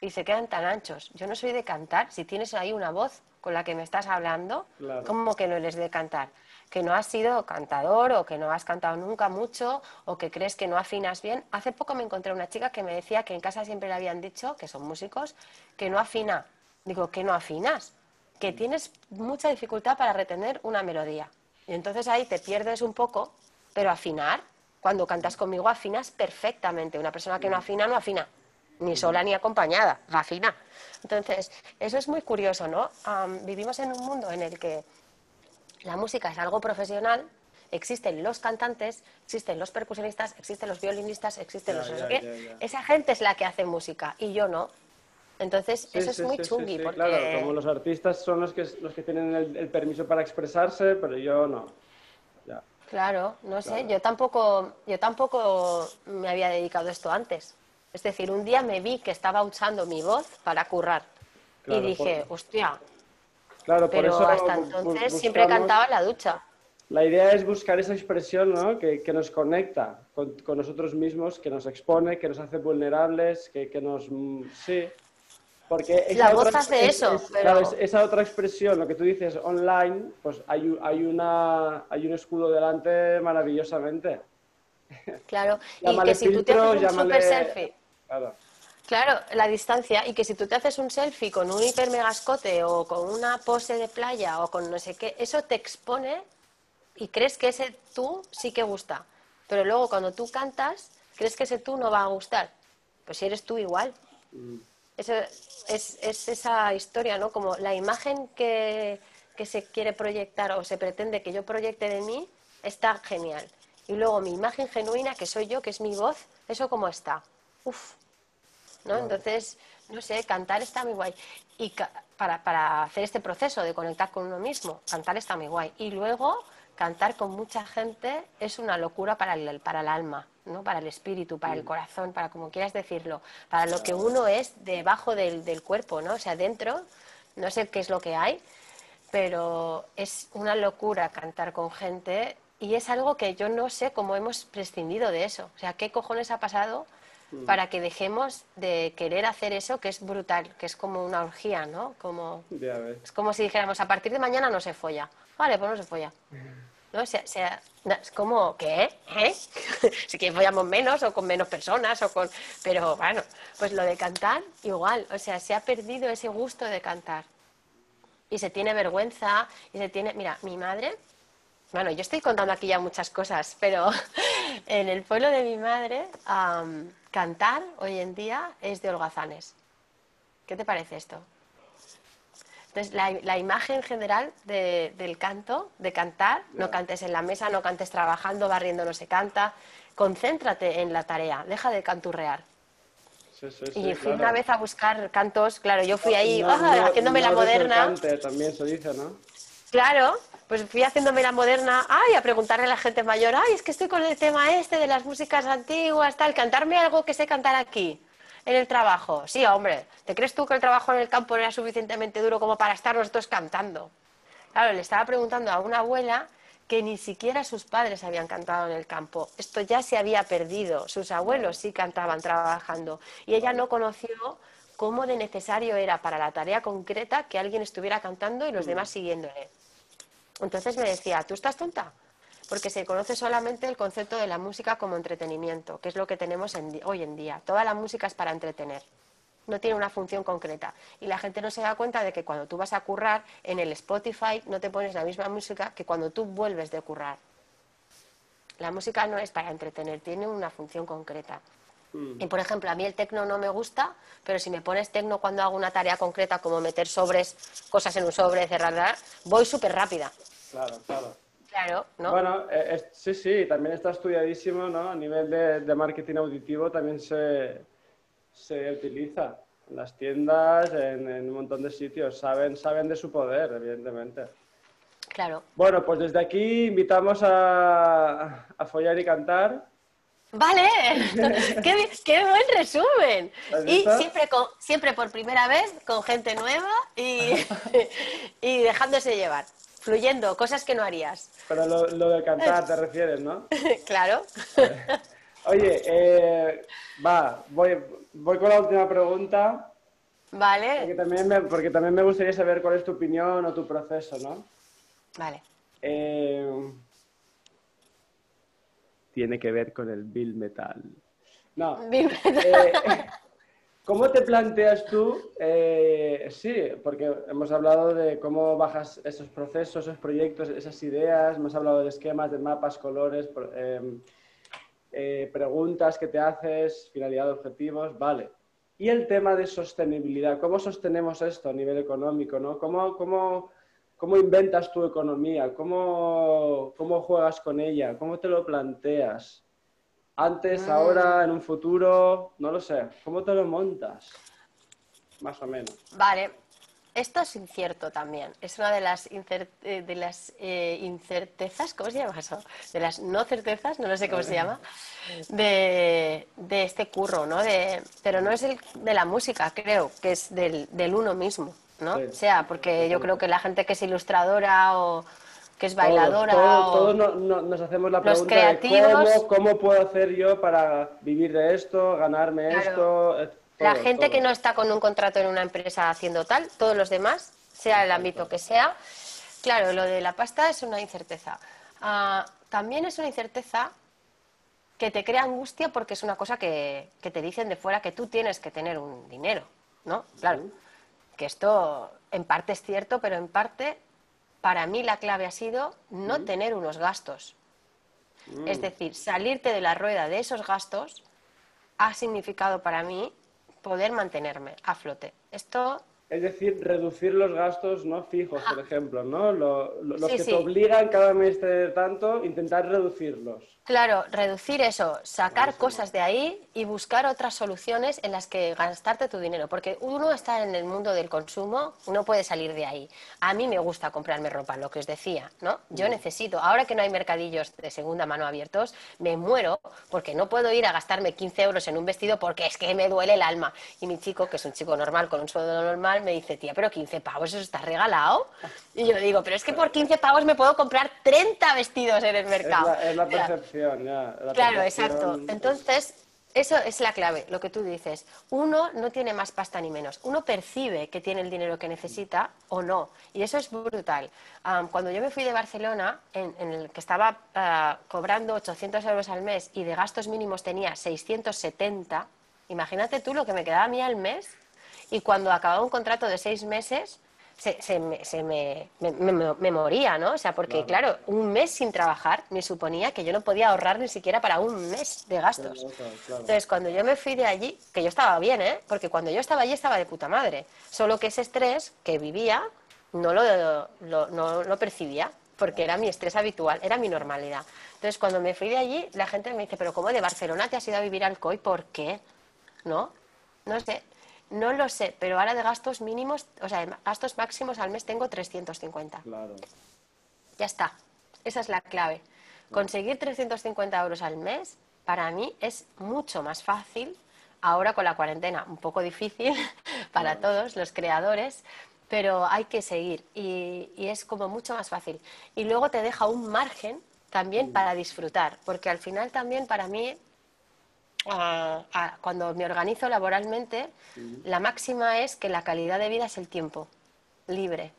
Y se quedan tan anchos. Yo no soy de cantar. Si tienes ahí una voz con la que me estás hablando, ¿cómo que no eres de cantar? Que no has sido cantador o que no has cantado nunca mucho o que crees que no afinas bien. Hace poco me encontré una chica que me decía que en casa siempre le habían dicho, que son músicos, que no afina. Digo, que no afinas, que tienes mucha dificultad para retener una melodía. Y entonces ahí te pierdes un poco, pero afinar, cuando cantas conmigo afinas perfectamente. Una persona que no afina, no afina, ni sola ni acompañada, afina. Entonces, eso es muy curioso, ¿no? vivimos en un mundo en el que la música es algo profesional, existen los cantantes, existen los percusionistas, existen los violinistas, existen los... Esa gente es la que hace música y yo no. Entonces, eso es muy chungui. porque... Claro, como los artistas son los que, los que tienen el, permiso para expresarse, pero yo no. Claro, no sé, yo tampoco, yo tampoco me había dedicado a esto antes. Es decir, un día me vi que estaba usando mi voz para currar. y dije, hostia, Claro, Pero por eso hasta entonces siempre cantaba en la ducha. La idea es buscar esa expresión ¿no? que, que, nos conecta con, con, nosotros mismos, que nos expone, que nos hace vulnerables, que, que nos... Mm, sí. Porque esa la voz hace eso. pero... esa otra expresión, lo que tú dices online, pues hay, hay, una, hay un escudo delante maravillosamente. Claro, [laughs] y que si tú te haces un super selfie... Claro Claro, la distancia y que si tú te haces un selfie con un hipermegascote o con una pose de playa o con no sé qué, eso te expone y crees que ese tú sí que gusta. Pero luego cuando tú cantas, crees que ese tú no va a gustar. Pues si eres tú igual. Mm. Eso es, es, esa historia, ¿no? Como la imagen que, que se quiere proyectar o se pretende que yo proyecte de mí está genial. Y luego mi imagen genuina, que soy yo, que es mi voz, eso como está. Uf, ¿no? Entonces, no sé, cantar está muy guay. Y para, para hacer este proceso de conectar con uno mismo, cantar está muy guay. Y luego, cantar con mucha gente es una locura para el, para el alma, ¿no? para el espíritu, para el corazón, para como quieras decirlo, para lo que uno es debajo del, del, cuerpo, ¿no? O sea, dentro, no sé qué es lo que hay, pero es una locura cantar con gente y es algo que yo no sé cómo hemos prescindido de eso. O sea, ¿qué cojones ha pasado Mm. para que dejemos de querer hacer eso que es brutal, que es como una orgía, ¿no? Como, es como si dijéramos, a partir de mañana no se folla. Vale, pues no se folla. ¿No? O sea, es como, ¿qué? ¿Eh? [laughs] si que follamos menos o con menos personas o con... Pero bueno, pues lo de cantar igual, o sea, se ha perdido ese gusto de cantar. Y se tiene vergüenza y se tiene... Mira, mi madre... Bueno, yo estoy contando aquí ya muchas cosas, pero [laughs] en el pueblo de mi madre cantar hoy en día es de holgazanes. ¿Qué te parece esto? Entonces, la, imagen general del canto, de cantar, no cantes en la mesa, no cantes trabajando, barriendo no se canta, concéntrate en la tarea, deja de canturrear. y fui una vez a buscar cantos, claro, yo fui ahí ah, haciéndome la moderna. también se dice, ¿no? Claro, pues fui haciéndome la moderna, ay, a preguntarle a la gente mayor, ay, es que estoy con el tema este de las músicas antiguas, tal, cantarme algo que sé cantar aquí, en el trabajo. Sí, hombre, ¿te crees tú que el trabajo en el campo era suficientemente duro como para estar nosotros cantando? Claro, le estaba preguntando a una abuela que ni siquiera sus padres habían cantado en el campo. Esto ya se había perdido. Sus abuelos sí cantaban trabajando. Y ella no conoció cómo de necesario era para la tarea concreta que alguien estuviera cantando y los demás siguiéndole. Entonces me decía, ¿tú estás tonta? porque se conoce solamente el concepto de la música como entretenimiento, que es lo que tenemos hoy en día. Toda la música es para entretener, no tiene una función concreta. Y la gente no se da cuenta de que cuando tú vas a currar en el Spotify no te pones la misma música que cuando tú vuelves de currar. La música no es para entretener, tiene una función concreta. Mm. Y por ejemplo, a mí el tecno no me gusta, pero si me pones tecno cuando hago una tarea concreta como meter sobres, cosas en un sobre, cerrar, voy súper rápida. Claro, claro. Claro, ¿no? Bueno, eh, sí, sí, también está estudiadísimo, ¿no? A nivel de, marketing auditivo también se, se, utiliza en las tiendas, en, un montón de sitios. Saben, saben de su poder, evidentemente. Claro. Bueno, pues desde aquí invitamos a, a follar y cantar. Vale, [laughs] qué, buen resumen. Y siempre, siempre por primera vez con gente nueva y, [laughs] y dejándose llevar fluyendo, cosas que no harías. Pero lo, lo de cantar te refieres, ¿no? [laughs] claro. Oye, eh, va, voy, voy con la última pregunta. Vale. Porque también, me, porque también me gustaría saber cuál es tu opinión o tu proceso, ¿no? Vale. Eh, tiene que ver con el Bill Metal. No. Bill Metal. Eh, [laughs] ¿Cómo te planteas tú? Eh, sí, porque hemos hablado de cómo bajas esos procesos, esos proyectos, esas ideas, hemos hablado de esquemas, de mapas, colores, em, eh, preguntas que te haces, finalidad de objetivos, vale. Y el tema de sostenibilidad, ¿cómo sostenemos esto a nivel económico? ¿no? ¿Cómo, cómo, cómo inventas tu economía? ¿Cómo, ¿Cómo juegas con ella? ¿Cómo te lo planteas? Antes, ah. ahora, en un futuro, no lo sé. ¿Cómo te lo montas? Más o menos. Vale. Esto es incierto también. Es una de las, eh, de las eh, incertezas, ¿cómo se llama eso? De las no certezas, no lo sé cómo se llama, de, este curro, ¿no? De, pero no es el de la música, creo, que es del, del uno mismo, ¿no? O sea, porque yo creo que la gente que es ilustradora o, que es bailadora. Todos, nos hacemos la pregunta de cómo, puedo hacer yo para vivir de esto, ganarme esto. la gente que no está con un contrato en una empresa haciendo tal, todos los demás, sea el ámbito que sea, claro, lo de la pasta es una incerteza. Ah, también es una incerteza que te crea angustia porque es una cosa que, que, te dicen de fuera que tú tienes que tener un dinero, ¿no? Claro. Que esto en parte es cierto, pero en parte para mí la clave ha sido no mm. tener unos gastos. Mm. Es decir, salirte de la rueda de esos gastos ha significado para mí poder mantenerme a flote. Esto es decir, reducir los gastos no fijos, por ejemplo, ¿no? los que te obligan cada mes de tanto, intentar reducirlos. Claro, reducir eso, sacar cosas de ahí y buscar otras soluciones en las que gastarte tu dinero. Porque uno está en el mundo del consumo, no puede salir de ahí. A mí me gusta comprarme ropa, lo que os decía, ¿no? Yo mm. necesito, ahora que no hay mercadillos de segunda mano abiertos, me muero porque no puedo ir a gastarme 15 euros en un vestido porque es que me duele el alma. Y mi chico, que es un chico normal, con un sueldo normal, me dice, tía, pero 15 pavos, eso está regalado. Y yo digo, pero es que por 15 pavos me puedo comprar 30 vestidos en el mercado. Es la, claro, exacto. Entonces, eso es la clave, lo que tú dices. Uno no tiene más pasta ni menos. Uno percibe que tiene el dinero que necesita o no. Y eso es brutal. cuando yo me fui de Barcelona, en, el que estaba ah, cobrando 800 euros al mes y de gastos mínimos tenía 670, imagínate tú lo que me quedaba a mí al mes. Y cuando acababa un contrato de seis meses, se, se, me, se me, me, moría, ¿no? O sea, porque claro. un mes sin trabajar me suponía que yo no podía ahorrar ni siquiera para un mes de gastos. Entonces, cuando yo me fui de allí, que yo estaba bien, ¿eh? Porque cuando yo estaba allí estaba de puta madre. Solo que ese estrés que vivía no lo, no lo percibía, porque era mi estrés habitual, era mi normalidad. Entonces, cuando me fui de allí, la gente me dice, pero ¿cómo de Barcelona te has ido a vivir al COI? ¿Por qué? ¿No? No sé, no lo sé, pero ahora de gastos mínimos, o sea, de gastos máximos al mes tengo 350. Claro. Ya está. Esa es la clave. Conseguir 350 euros al mes para mí es mucho más fácil. Ahora con la cuarentena, un poco difícil [laughs] para todos los creadores, pero hay que seguir y, es como mucho más fácil. Y luego te deja un margen también mm. para disfrutar, porque al final también para mí cuando me organizo laboralmente, la máxima es que la calidad de vida es el tiempo libre.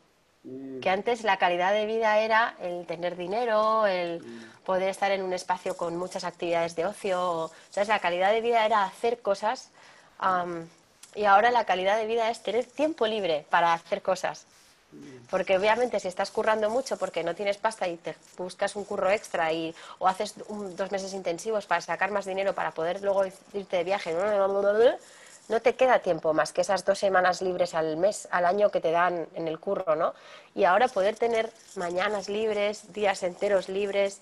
Mm. Que antes la calidad de vida era el tener dinero, el mm. poder estar en un espacio con muchas actividades de ocio. ¿sabes? La calidad de vida era hacer cosas y ahora la calidad de vida es tener tiempo libre para hacer cosas. Porque obviamente si estás currando mucho porque no tienes pasta y te buscas un curro extra y, o haces dos meses intensivos para sacar más dinero para poder luego irte de viaje, no te queda tiempo más que esas dos semanas libres al mes, al año que te dan en el curro, ¿no? Y ahora poder tener mañanas libres, días enteros libres,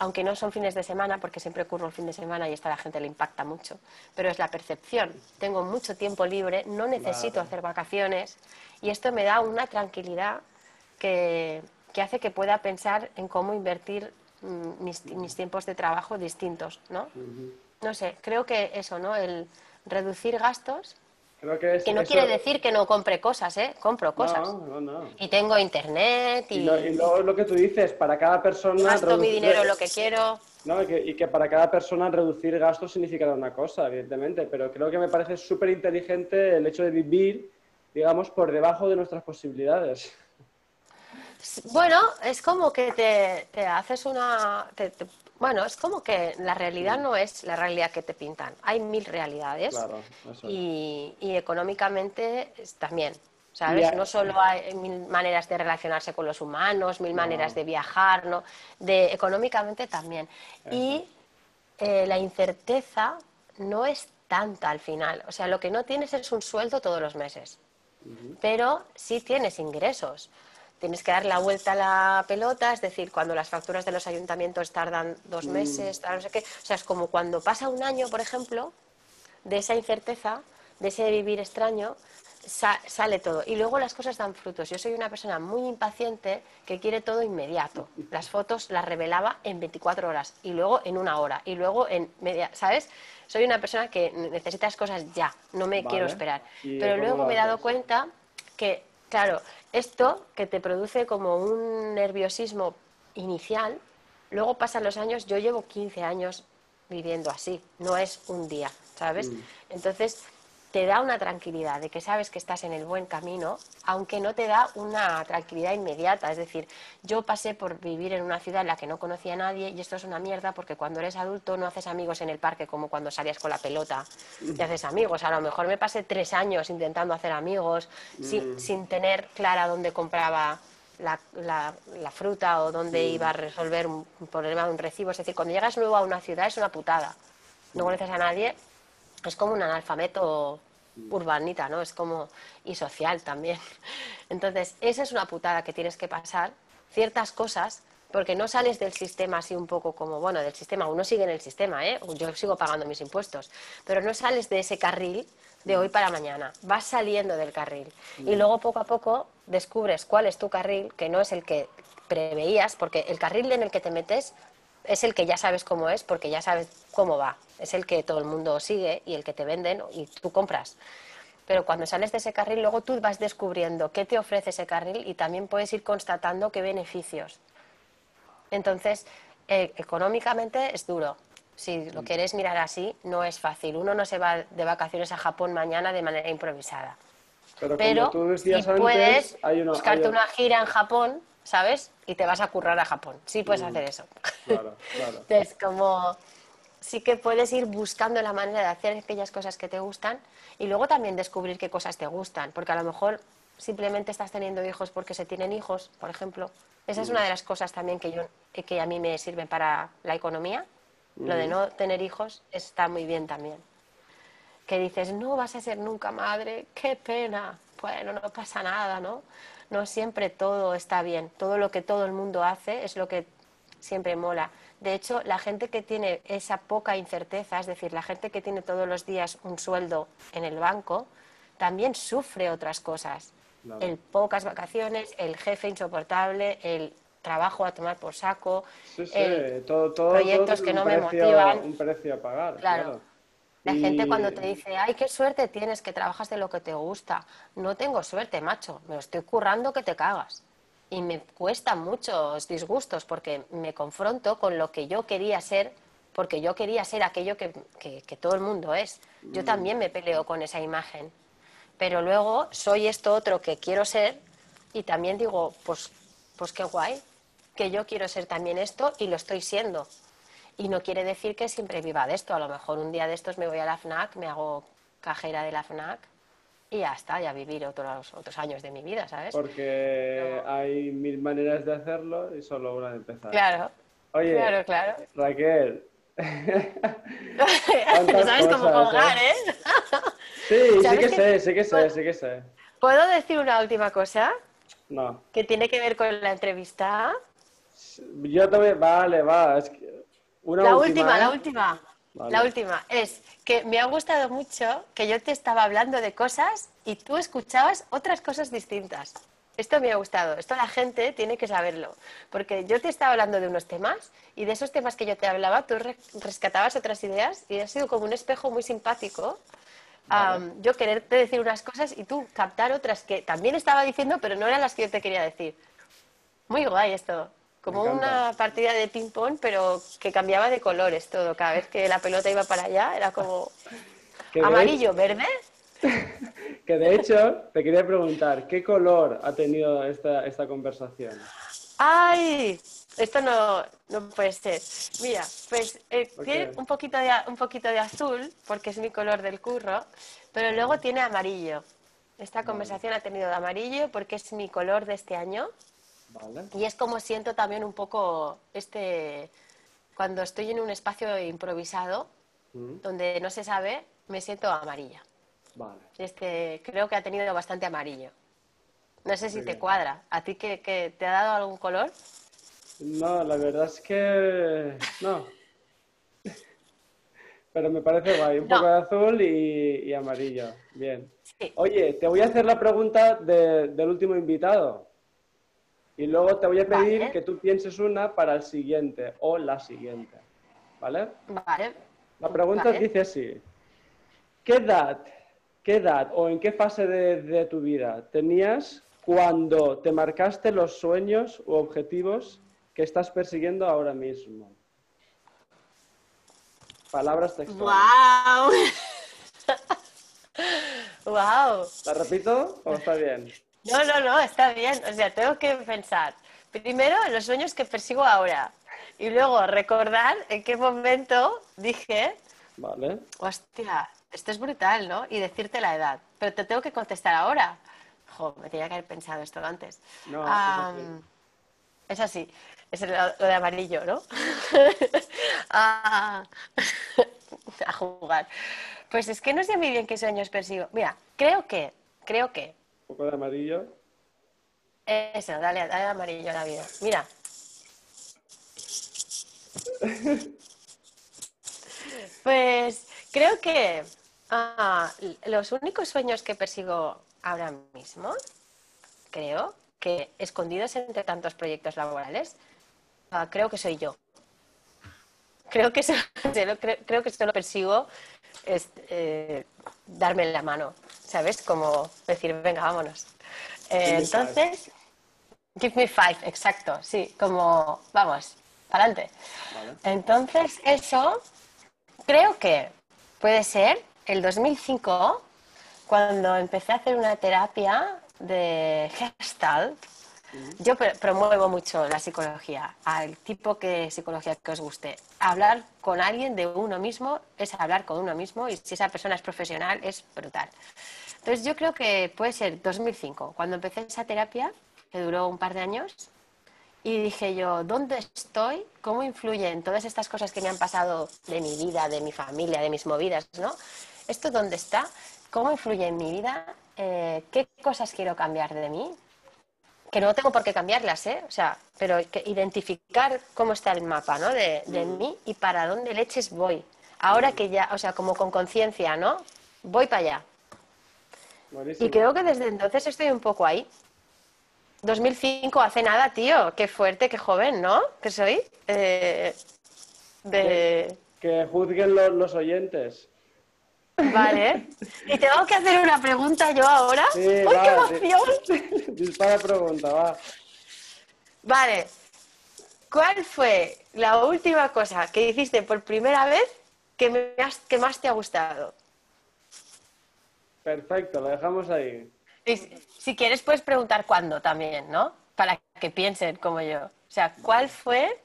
aunque no son fines de semana, porque siempre curro el fin de semana y esto a la gente le impacta mucho, pero es la percepción. Tengo mucho tiempo libre, no necesito hacer vacaciones y esto me da una tranquilidad que, hace que pueda pensar en cómo invertir mm, mis, tiempos de trabajo distintos, ¿no? No sé, creo que eso, ¿no? El reducir gastos que, no quiere decir que no compre cosas, ¿eh? Compro cosas. No, no, no. Y tengo internet y... Y, lo, que tú dices, para cada persona... Gasto mi dinero lo que quiero. No, y, que, para cada persona reducir gastos significará una cosa, evidentemente, pero creo que me parece súper inteligente el hecho de vivir, digamos, por debajo de nuestras posibilidades. Bueno, es como que te, haces una... Bueno, es como que la realidad no es la realidad que te pintan. Hay mil realidades y, económicamente también. ¿Sabes? No solo hay mil maneras de relacionarse con los humanos, mil maneras de viajar, ¿no? De, económicamente también. Y eh, la incerteza no es tanta al final. O sea, lo que no tienes es un sueldo todos los meses, pero sí tienes ingresos tienes que dar la vuelta a la pelota, es decir, cuando las facturas de los ayuntamientos tardan dos mm. meses, no sé qué. O sea, es como cuando pasa un año, por ejemplo, de esa incerteza, de ese vivir extraño, sale todo. Y luego las cosas dan frutos. Yo soy una persona muy impaciente que quiere todo inmediato. Las fotos las revelaba en 24 horas y luego en una hora y luego en media, ¿sabes? Soy una persona que necesita las cosas ya, no me quiero esperar. Pero luego me he dado cuenta que Claro, esto que te produce como un nerviosismo inicial, luego pasan los años, yo llevo 15 años viviendo así, no es un día, ¿sabes? Mm. Entonces, te da una tranquilidad de que sabes que estás en el buen camino, aunque no te da una tranquilidad inmediata. Es decir, yo pasé por vivir en una ciudad en la que no conocía a nadie y esto es una mierda porque cuando eres adulto no haces amigos en el parque como cuando salías con la pelota y haces amigos. A lo mejor me pasé tres años intentando hacer amigos sin, mm. sin tener clara dónde compraba la, la, fruta o dónde mm. iba a resolver un, problema de un recibo. Es decir, cuando llegas nuevo a una ciudad es una putada. No conoces a nadie es como un analfabeto urbanita, ¿no? Es como y social también. [laughs] Entonces, esa es una putada que tienes que pasar ciertas cosas porque no sales del sistema así un poco como, bueno, del sistema, uno sigue en el sistema, ¿eh? Yo sigo pagando mis impuestos, pero no sales de ese carril de hoy para mañana, vas saliendo del carril y luego poco a poco descubres cuál es tu carril, que no es el que preveías, porque el carril en el que te metes es el que ya sabes cómo es porque ya sabes cómo va. Es el que todo el mundo sigue y el que te venden y tú compras. Pero cuando sales de ese carril, luego tú vas descubriendo qué te ofrece ese carril y también puedes ir constatando qué beneficios. Entonces, eh, económicamente es duro. Si lo quieres mirar así, no es fácil. Uno no se va de vacaciones a Japón mañana de manera improvisada. Pero, tú si puedes buscarte una gira en Japón, ¿sabes? Y te vas a currar a Japón. Sí puedes hacer eso. Claro, claro. Entonces, como sí que puedes ir buscando la manera de hacer aquellas cosas que te gustan y luego también descubrir qué cosas te gustan, porque a lo mejor simplemente estás teniendo hijos porque se tienen hijos, por ejemplo. Esa es una de las cosas también que, yo, que a mí me sirven para la economía. Lo de no tener hijos está muy bien también. Que dices, no vas a ser nunca madre, qué pena. Bueno, no pasa nada, ¿no? no siempre todo está bien. Todo lo que todo el mundo hace es lo que siempre mola. De hecho, la gente que tiene esa poca incerteza, es decir, la gente que tiene todos los días un sueldo en el banco, también sufre otras cosas. El pocas vacaciones, el jefe insoportable, el trabajo a tomar por saco, proyectos que no me motivan. Un precio a pagar. claro. La gente cuando te dice, ay, qué suerte tienes que trabajas de lo que te gusta. No tengo suerte, macho. Me lo estoy currando que te cagas. Y me cuesta muchos disgustos porque me confronto con lo que yo quería ser, porque yo quería ser aquello que, que todo el mundo es. Yo mm. también me peleo con esa imagen. Pero luego soy esto otro que quiero ser y también digo, pues, pues qué guay, que yo quiero ser también esto y lo estoy siendo. Y no quiere decir que siempre viva de esto. A lo mejor un día de estos me voy a la FNAC, me hago cajera de la FNAC y ya está, ya vivir otros, otros años de mi vida, ¿sabes? Porque hay mil maneras de hacerlo y solo una de empezar. Claro. Oye, claro, claro. Raquel. [laughs] no sabes cómo colgar, ¿eh? sí, [laughs] sí que, sé, sí que sé, sí que sé. ¿Puedo decir una última cosa? No. Que tiene que ver con la entrevista. Yo también, vale, va. Es una la última, la última. La última es que me ha gustado mucho que yo te estaba hablando de cosas y tú escuchabas otras cosas distintas. Esto me ha gustado, esto la gente tiene que saberlo, porque yo te estaba hablando de unos temas y de esos temas que yo te hablaba, tú rescatabas otras ideas y ha sido como un espejo muy simpático. yo quererte decir unas cosas y tú captar otras que también estaba diciendo, pero no eran las que yo te quería decir. Muy guay esto. Como una partida de ping-pong, pero que cambiaba de colores todo. Cada vez que la pelota iba para allá, era como [laughs] amarillo, verde. [laughs] que de hecho, te quería preguntar, ¿qué color ha tenido esta, esta conversación? ¡Ay! Esto no, no puede ser. Mira, pues eh, tiene un poquito, de, un poquito de azul, porque es mi color del curro, pero luego tiene amarillo. Esta conversación ha tenido de amarillo porque es mi color de este año. Y es como siento también un poco este, cuando estoy en un espacio improvisado, mm. donde no se sabe, me siento amarilla. Vale. Este, creo que ha tenido bastante amarillo. No sé si te cuadra. ¿A ti que, te ha dado algún color? No, la verdad es que no. Pero me parece guay. Un poco de azul y, amarillo. Bien. Oye, te voy a hacer la pregunta del último invitado. Y luego te voy a pedir que tú pienses una para el siguiente o la siguiente. ¿Vale? Vale. La pregunta dice así. ¿Qué edad, qué edad o en qué fase de, tu vida tenías cuando te marcaste los sueños u objetivos que estás persiguiendo ahora mismo? Palabras textuales. ¡Wow! ¡Wow! [laughs] ¿La repito o está bien? No, no, no, está bien. O sea, tengo que pensar primero en los sueños que persigo ahora y luego recordar en qué momento dije, vale. hostia, esto es brutal, ¿no? Y decirte la edad. Pero te tengo que contestar ahora. Jo, me tenía que haber pensado esto antes. No, es así. Es lo, de amarillo, ¿no? [laughs] Ah, [laughs] a jugar. Pues es que no sé muy bien qué sueños persigo. Mira, creo que, creo que poco de amarillo. Eso, dale, dale amarillo a la vida. Mira. [laughs] pues creo que ah, los únicos sueños que persigo ahora mismo, creo que escondidos entre tantos proyectos laborales, ah, creo que soy yo. Creo que, [laughs] creo, que solo persigo es, eh, darme la mano, ¿sabes? Como decir, venga, vámonos. Eh, entonces, give me five, exacto, sí, como, vamos, adelante. Entonces, eso creo que puede ser el 2005, cuando empecé a hacer una terapia de Gestalt, yo promuevo mucho la psicología, al tipo de psicología que os guste. Hablar con alguien de uno mismo es hablar con uno mismo y si esa persona es profesional es brutal. Entonces yo creo que puede ser 2005, cuando empecé esa terapia, que duró un par de años, y dije yo, ¿dónde estoy? ¿Cómo influyen todas estas cosas que me han pasado de mi vida, de mi familia, de mis movidas, ¿no? ¿Esto dónde está? ¿Cómo influye en mi vida? Eh, ¿Qué cosas quiero cambiar de mí? Que no tengo por qué cambiarlas, ¿eh? O sea, pero que identificar cómo está el mapa, ¿no? De, mí y para dónde leches voy. Ahora que ya, o sea, como con conciencia, ¿no? Voy para allá. Y creo que desde entonces estoy un poco ahí. 2005, hace nada, tío. Qué fuerte, qué joven, ¿no? Que soy. Eh, de... Que, juzguen los oyentes. Vale. ¿Y tengo que hacer una pregunta yo ahora? Sí, qué emoción! [laughs] Dispara pregunta, va. Vale. ¿Cuál fue la última cosa que hiciste por primera vez que, me que más te ha gustado? Perfecto, lo dejamos ahí. Y si- si quieres, puedes preguntar cuándo también, ¿no? Para que piensen como yo. O sea, ¿cuál fue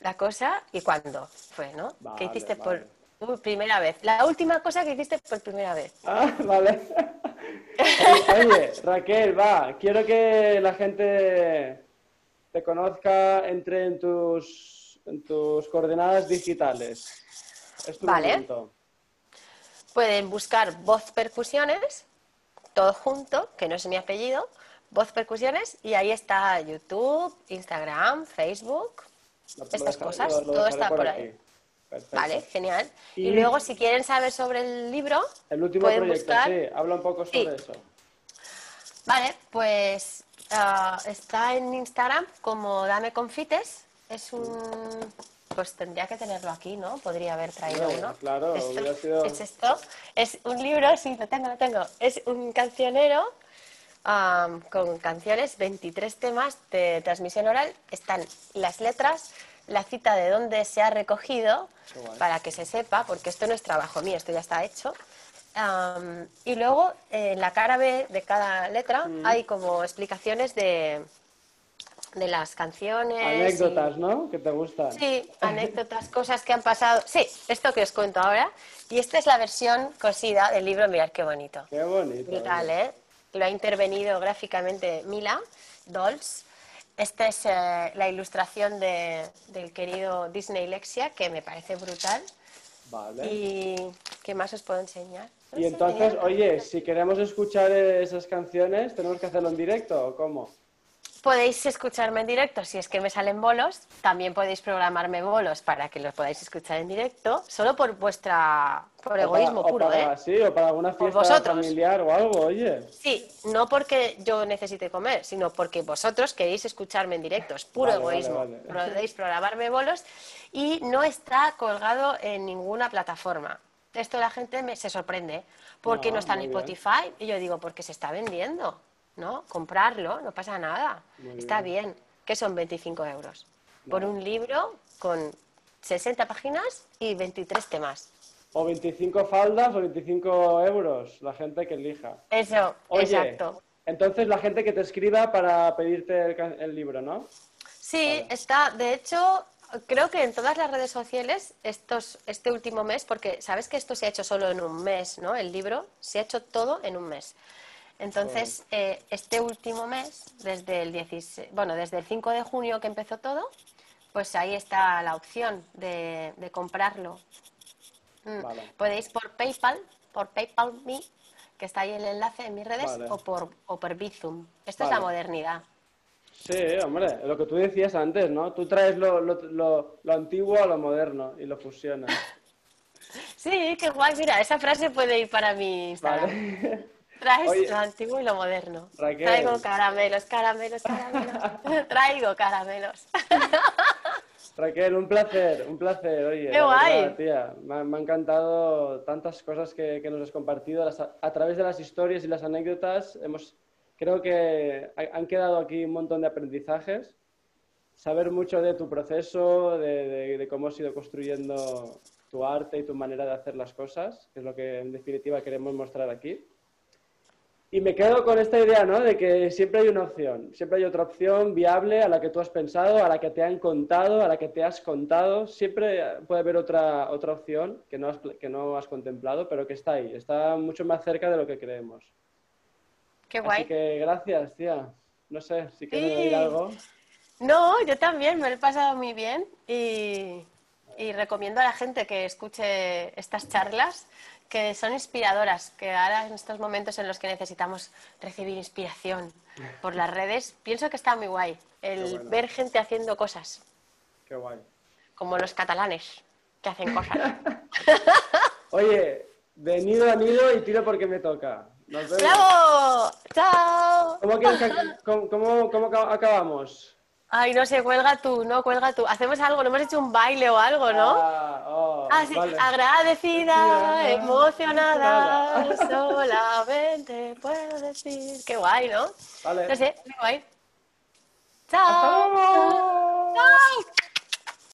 la cosa y cuándo fue, ¿no? Vale, ¿Qué hiciste vale. por primera vez? La última cosa que hiciste por primera vez. Ah, [laughs] vale. Oye, Raquel, va, quiero que la gente te conozca, entre en tus, en tus coordenadas digitales. Es tu Vale. momento. Pueden buscar Voz Percusiones, todo junto, que no es mi apellido, Voz Percusiones, y ahí está YouTube, Instagram, Facebook, estas cosas, todo está por ahí. Perfecto. Vale, genial. Y, Y- luego, si quieren saber sobre el libro, El último pueden proyecto, buscar. sí, habla un poco Sí. sobre eso. Vale, pues ah, está en Instagram como Dame Confites. Es un. Pues tendría que tenerlo aquí, ¿no? Podría haber traído Hombre, uno. claro, Esto- hubiera sido- Es esto. Es un libro, sí, lo tengo, lo tengo. Es un cancionero am, con canciones, 23 temas de transmisión oral. Están las letras, la cita de dónde se ha recogido, para que se sepa, porque esto no es trabajo mío, esto ya está hecho. Am, y luego eh, en la cara B de cada letra Mm. hay como explicaciones de, de las canciones. y- Anécdotas, ¿no? Que te gustan. Sí, anécdotas, cosas que han pasado. Sí, esto que os cuento ahora. Y esta es la versión cosida del libro, mirad qué bonito. Qué bonito. Brutal, oye. ¿eh? Lo ha intervenido gráficamente Mila Dolls. Esta es eh, la ilustración de- del querido Disney Lexia, que me parece brutal. Vale. ¿Y qué más os puedo enseñar? No Y entonces, oye, si queremos escuchar esas canciones, ¿tenemos que hacerlo en directo o cómo? Podéis escucharme en directo si es que me salen bolos. También podéis programarme bolos para que los podáis escuchar en directo, solo por vuestra por O para- egoísmo o puro, para- ¿eh? Sí, o para alguna fiesta vosotros. familiar o algo, oye. Sí, no porque yo necesite comer, sino porque vosotros queréis escucharme en directo. Es puro Vale, egoísmo. vale. Podéis programarme bolos y no está colgado en ninguna plataforma. Esto la gente me, se sorprende. ¿Por qué No, no, está en. Spotify? Y yo digo, porque se está vendiendo, ¿no? Comprarlo, no pasa nada. Muy está bien. que son 25 euros? Por un libro con 60 páginas y 23 temas. O 25 faldas o 25 euros, la gente que elija. Eso, Oye, exacto. entonces la gente que te escriba para pedirte el, el libro, ¿no? Sí, está, de hecho, creo que en todas las redes sociales, estos, este último mes, porque sabes que esto se ha hecho solo en un mes, ¿no? El libro se ha hecho todo en un mes. Entonces, eh, este último mes, desde el 16, bueno, desde el 5 de junio que empezó todo, pues ahí está la opción de, de comprarlo. Mm, Vale. Podéis por PayPal, por PayPal Me, que está ahí el enlace en mis redes, Vale. o por, o por Bizum. Esto es Vale. la modernidad. Sí, hombre, lo que tú decías antes, ¿no? Tú traes lo, lo, lo- lo antiguo a lo moderno y lo fusionas. [laughs] Sí, qué guay. Mira, esa frase puede ir para mi Instagram. [laughs] Traes Oye. lo antiguo y lo moderno. Raquel. Traigo caramelos, caramelos, caramelos. [laughs] Traigo caramelos. Raquel, un placer, un placer, oye. ¡Qué guay! verdad, tía, me, ha- me ha encantado tantas cosas que, que nos has compartido. Las- a través de las historias y las anécdotas, hemos, creo que ha- han quedado aquí un montón de aprendizajes. Saber mucho de tu proceso, de, de- de cómo has ido construyendo tu arte y tu manera de hacer las cosas, que es lo que en definitiva queremos mostrar aquí. Y me quedo con esta idea, ¿no? De que siempre hay una opción, siempre hay otra opción viable a la que tú has pensado, a la que te han contado, a la que te has contado. Siempre puede haber otra, otra opción que no, has, que no has contemplado, pero que está ahí, está mucho más cerca de lo que creemos. Qué Así guay. que gracias, tía. No sé, si quieres Sí. algo. No, yo también me lo he pasado muy bien y, y recomiendo a la gente que escuche estas charlas que son inspiradoras, que ahora en estos momentos en los que necesitamos recibir inspiración por las redes, pienso que está muy guay el bueno. ver gente haciendo cosas, Qué guay. como los catalanes que hacen cosas. [laughs] Oye, de nido a nido y tiro porque me toca. Nos vemos. ¡Bravo! ¡Chao! ¿Cómo, que- cómo- cómo- cómo acab- acabamos? Ay, no sé, cuelga tú, no, cuelga tú. Hacemos algo, no hemos hecho un baile o algo, ¿no? Ah, oh, Ah, sí, vale. agradecida, Agradecida, emocionada, solamente puedo decir. Qué guay, ¿no? Vale. No sé, qué guay. ¡Hasta Chao. Chao.